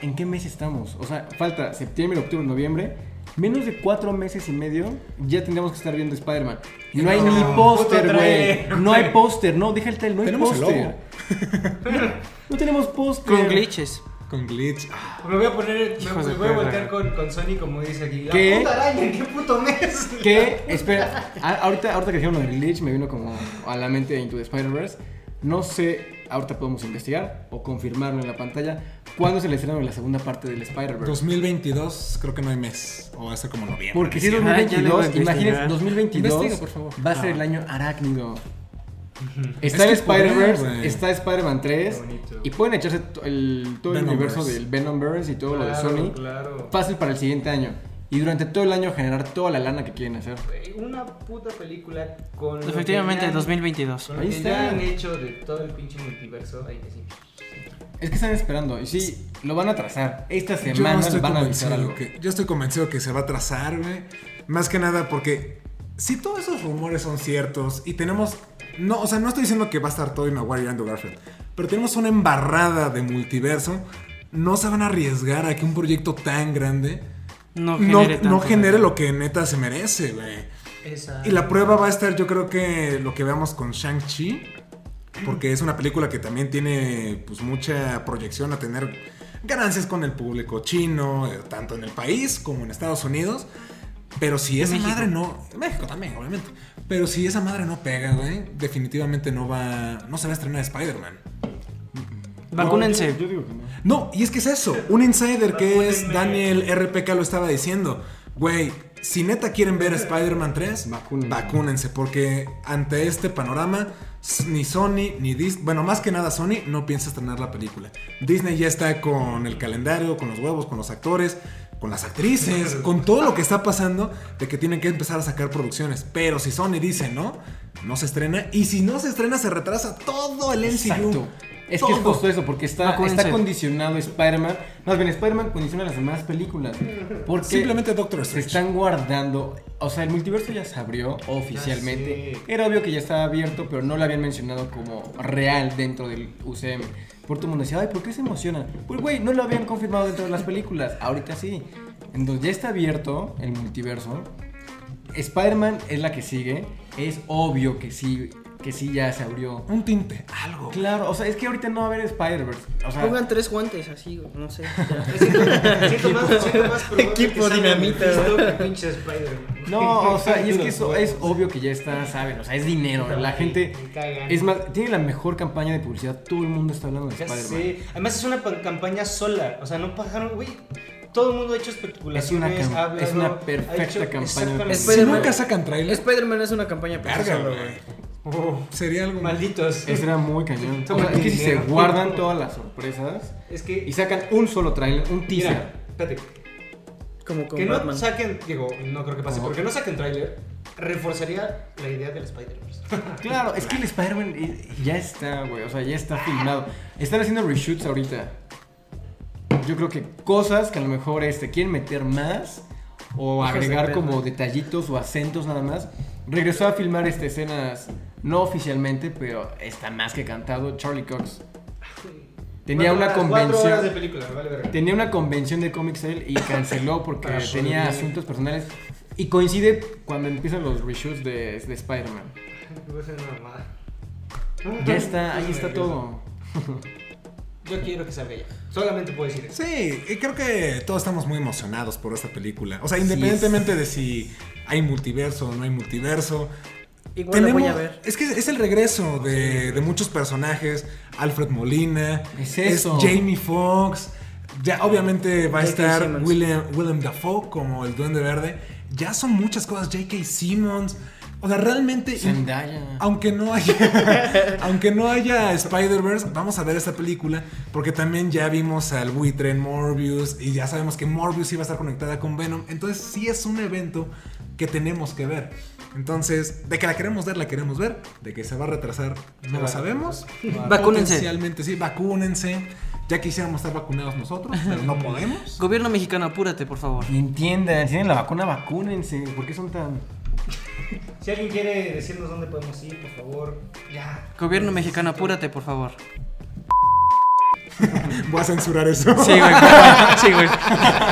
¿En qué mes estamos? O sea, falta septiembre, octubre, noviembre. Menos de cuatro meses y medio ya tendríamos que estar viendo Spider-Man. Y no hay No, ni póster, güey. No hay póster, no, deja el trailer, no hay póster. No tenemos póster. Con glitches. Con glitch. Ah, Me voy a poner, me, Hijos me de voy a voltear con, con Sony como dice aquí. ¿Qué? ¿La puta araña en qué puto mes? Que, espera, a- ahorita, ahorita que dijeron lo del glitch, me vino como a la mente Into the Spider-Verse. No sé, ahorita podemos investigar o confirmarlo en la pantalla. ¿Cuándo se le estrena la segunda parte del Spider-Verse? 2022, creo que no hay mes. O va a ser como noviembre. Porque si es diciembre. Ah, ya le voy a 2022, imagínense, investigar. 2022 Investiga, por favor. va a ser Ah. el año arácnido. Es Está que el Spider-Verse, está Spider-Man 3 Qué bonito. y pueden echarse el, todo el universo del Venomverse y todo lo de Sony Claro. fácil para el siguiente año. Y durante todo el año generar toda la lana que quieren hacer. Una puta película con. Efectivamente, han- 2022. Con lo Ahí que está. ya han hecho de todo el pinche multiverso. Ahí que sí. Es que están esperando y sí, lo van a trazar. Esta semana van a avisar algo. que yo estoy convencido que se va a trazar, güey. Más que nada porque si todos esos rumores son ciertos y tenemos no, o sea, no estoy diciendo que va a estar Tobey Maguire y Andrew Garfield, pero tenemos una embarrada de multiverso, no se van a arriesgar a que un proyecto tan grande No genere lo que neta se merece, güey. Y la prueba va a estar, yo creo que lo que veamos con Shang-Chi, porque es una película que también tiene pues mucha proyección a tener ganancias con el público chino, eh, tanto en el país como en Estados Unidos. Pero si esa México. madre no. en México también, obviamente. Pero si esa madre no pega, güey, definitivamente no va. No se va a estrenar Spider-Man. Vacúnense. No, yo, yo digo que no. No, y es que es eso. Un insider que es. Daniel RPK lo estaba diciendo. Güey, si neta quieren ver Spider-Man 3, Vacúnense. vacúnense. Porque ante este panorama, ni Sony ni Disney, bueno, más que nada Sony no piensa estrenar la película. Disney ya está con el calendario, con los huevos, con los actores, con las actrices, con todo lo que está pasando de que tienen que empezar a sacar producciones. Pero si Sony dice no, no se estrena. Y si no se estrena, se retrasa todo el MCU. Exacto. Es que es justo eso, porque está, está condicionado Spider-Man. Más bien, Spider-Man condiciona las demás películas. Porque Simplemente Doctor se Strange. están guardando. O sea, el multiverso ya se abrió oficialmente. Era obvio que ya estaba abierto, pero no lo habían mencionado como real dentro del UCM. Por todo el mundo decía, ay, ¿por qué se emocionan? Pues, güey, no lo habían confirmado dentro de las películas. Ahorita sí. Entonces, ya está abierto el multiverso. Spider-Man es la que sigue. Es obvio que sí, que sí ya se abrió. Un tinte, algo. Claro, o sea, es que ahorita no va a haber Spider-Verse. O sea, Pongan tres guantes así, güey, no sé. Siento más, siento más Equipo dinamita, pinche Spider-Man. no, o sea, y es que eso es obvio que ya está, saben, o sea, es dinero. La gente, es más, tiene la mejor campaña de publicidad. Todo el mundo está hablando de Spider-Man. sé. Además es una pa- campaña sola. O sea, no pagaron, güey. Todo el mundo ha hecho especulaciones. Es una cam- ha hablado, es una ha perfecta hecho- campaña. Si Spider-Man- nunca sacan trailer, Spider-Man es una campaña güey. Oh, Sería algo malditos. Eso era muy cañón. O Toma sea, es que si se guardan todas las sorpresas Es que. y sacan un solo trailer, un teaser. Mira, espérate. Como con Que no saquen. Digo, no creo que pase. Porque no saquen tráiler. Reforzaría la idea del Spider-Verse. Claro, es que el Spider-Man eh, ya está, güey. O sea, ya está filmado. Están haciendo reshoots ahorita. Yo creo que cosas que a lo mejor este, quieren meter más o agregar como detallitos o acentos nada más. Regresó a filmar este, escenas, no oficialmente, pero está más que cantado. Charlie Cox. Tenía una horas de convención. película, vale verga. Tenía una convención de Comic Sale y canceló porque Para tenía asuntos personales. Y coincide cuando empiezan los reshoots de, de Spider-Man. Va a ser una mamada. Ya está, ahí está todo. Yo quiero que salga ya. Solamente puedo decir eso. Sí, y creo que todos estamos muy emocionados por esta película. O sea, independientemente de si hay multiverso o no hay multiverso. Igual la voy a ver. Es que es el regreso de, de muchos personajes. Alfred Molina. Es eso. Jamie Foxx. Ya obviamente va a estar. William, Willem Dafoe como el Duende Verde. Ya son muchas cosas. J.K. Simmons. O sea, realmente... Zendaya. Aunque no haya, aunque no haya Spider-Verse, vamos a ver esta película porque también ya vimos al buitre en Morbius y ya sabemos que Morbius iba a estar conectada con Venom. Entonces sí es un evento que tenemos que ver. Entonces, de que la queremos ver, la queremos ver. De que se va a retrasar, no lo sabemos. Vacúnense. Potencialmente sí, vacúnense. Ya quisiéramos estar vacunados nosotros, pero no podemos. Gobierno mexicano, apúrate, por favor. Entiendan, si tienen la vacuna, vacúnense. ¿Por qué son tan.? Si alguien quiere decirnos dónde podemos ir, por favor, ya. Gobierno mexicano, apúrate, por favor. Voy a censurar eso. Sí, güey. Sí, güey.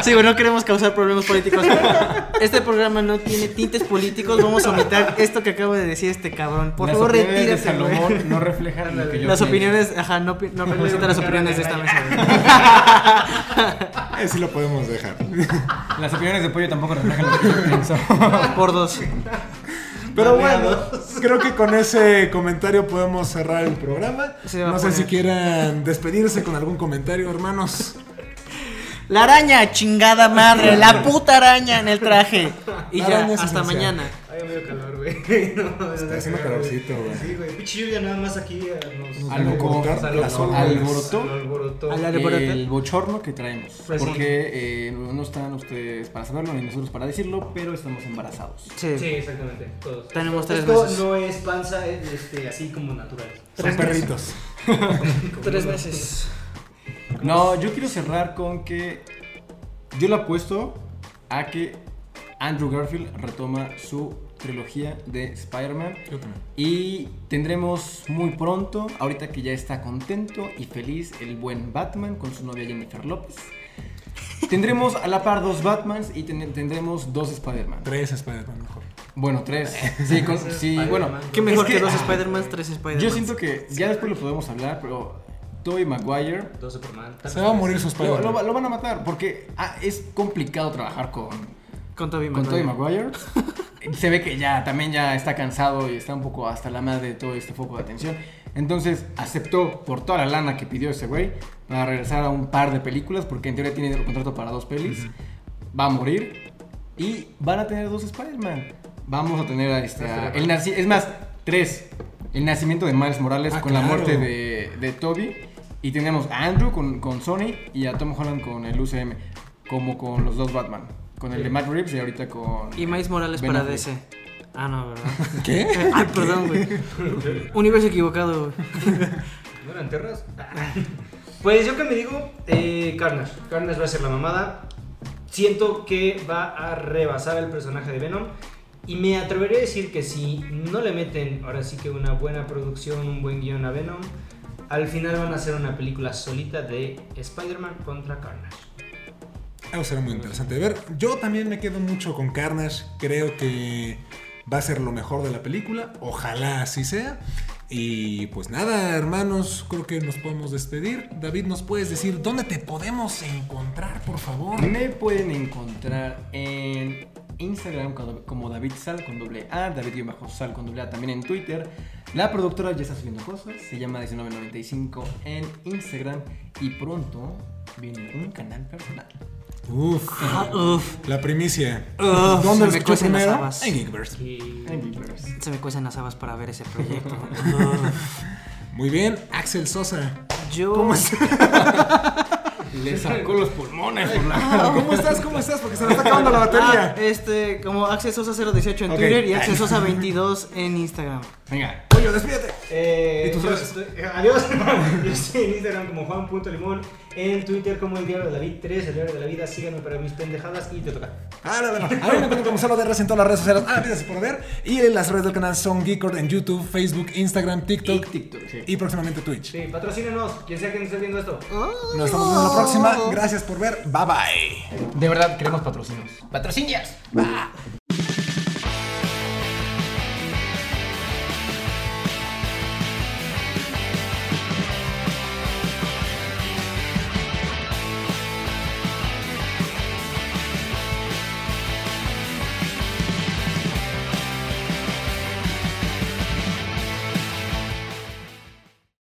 Sí, güey, no queremos causar problemas políticos. Este programa no tiene tintes políticos. Vamos a omitar esto que acabo de decir este cabrón. Por Las favor, opiniones de retírate, güey. No reflejan lo que yo Las pienso. opiniones, ajá, no, no representan las opiniones de esta mesa. güey. Sí lo podemos dejar. Las opiniones de pollo tampoco reflejan lo que yo pienso. Por dos. Pero bueno, creo que con ese comentario podemos cerrar el programa. No sé poner. si quieran despedirse con algún comentario, hermanos. La araña, chingada madre. La puta araña en el traje. Y La ya, hasta esencial. mañana. Ay, medio calor, güey. No, Está haciendo calorcito, güey. Sí, güey. Pinche lluvia nada más aquí eh, nos... Al- alboroto. el bochorno que traemos. Pues sí. porque eh, no están ustedes para saberlo ni nosotros para decirlo, pero estamos embarazados. Sí. Sí, exactamente. Todos. Tenemos tres Esto meses. no es panza, es este, así como natural. Son perritos. Tres meses. No, yo quiero cerrar con que yo le apuesto a que Andrew Garfield retoma su trilogía de Spider-Man Yo también. y tendremos muy pronto, ahorita que ya está contento y feliz, el buen Batman con su novia Jennifer López. Tendremos a la par dos Batmans y ten- tendremos dos Spider-Man. Tres Spider-Man mejor. Bueno, tres. Sí, con- sí bueno. Qué mejor Es que, que- dos Spider-Man, tres Spider-Man. Yo siento que ya después lo podemos hablar, pero Tobey Maguire Dos Superman. Se va a morir su lo, Spider-Man. lo lo van a matar porque ah, es complicado trabajar con, Con Tobey con Maguire. Tobey Maguire. Se ve que ya también ya está cansado y está un poco hasta la madre de todo este foco de atención. Entonces aceptó por toda la lana que pidió ese güey para regresar a un par de películas porque en teoría tiene el contrato para dos pelis. Va a morir y van a tener dos Spider-Man. Vamos a tener a este, a- el naci- es más, tres. El nacimiento de Miles Morales Ah, con la muerte de, de Toby. Y tenemos a Andrew con, con Sony y a Tom Holland con el UCM. Como con los dos Batman. Con el de Matt Reeves y ahorita con... Y Miles Morales Ben para Affleck. DC. Ah, no, ¿verdad? ¿Qué? Ay, perdón, güey. Universo equivocado, güey. ¿No eran terras? Pues yo que me digo, eh, Carnage. Carnage va a ser la mamada. Siento que va a rebasar el personaje de Venom. Y me atreveré a decir que si no le meten ahora sí que una buena producción, un buen guion a Venom, al final van a hacer una película solita de Spider-Man contra Carnage. Eso será muy interesante de ver. Yo también me quedo mucho con Carnage. Creo que va a ser lo mejor de la película. Ojalá así sea. Y pues nada, hermanos, creo que nos podemos despedir. David, ¿nos puedes decir dónde te podemos encontrar, por favor? Me pueden encontrar en Instagram como- David Sal con doble A, David-Sal con doble A también en Twitter. La productora ya está subiendo cosas, se llama 1995 en Instagram y pronto viene un canal personal. Uf, Ah, uf. la primicia. Uf, ¿Dónde se me cuecen las habas. En Geekverse. Y En. Se me cuecen las habas para ver ese proyecto. Muy bien, Axel Sosa. Yo. ¿Cómo, es- Le sacó los pulmones por la... ¿Cómo estás? ¿Cómo estás? Porque se me está acabando la Ah, batería. este, como Axel Sosa 018 en. Twitter y Axel Sosa 22 en Instagram. Venga. Pollo, despídete. Eh, ¿Y tus yo redes? estoy- eh, adiós. yo estoy en Instagram como Juan.limón, en Twitter como el diario de David 3, el diario de la vida. Síganme para mis pendejadas y te toca. Ah, no, no, no. A mí me encuentran como Salo de Res en todas las redes sociales. Ah, gracias por ver. Y las redes del canal son Geekord en YouTube, Facebook, Instagram, Y TikTok TikTok, sí. y próximamente Twitch. Sí, patrocínenos, quien sea que esté viendo esto. Nos estamos viendo en la próxima. Gracias por ver. Bye bye. De verdad, queremos patrocinios. ¡Patrocinios!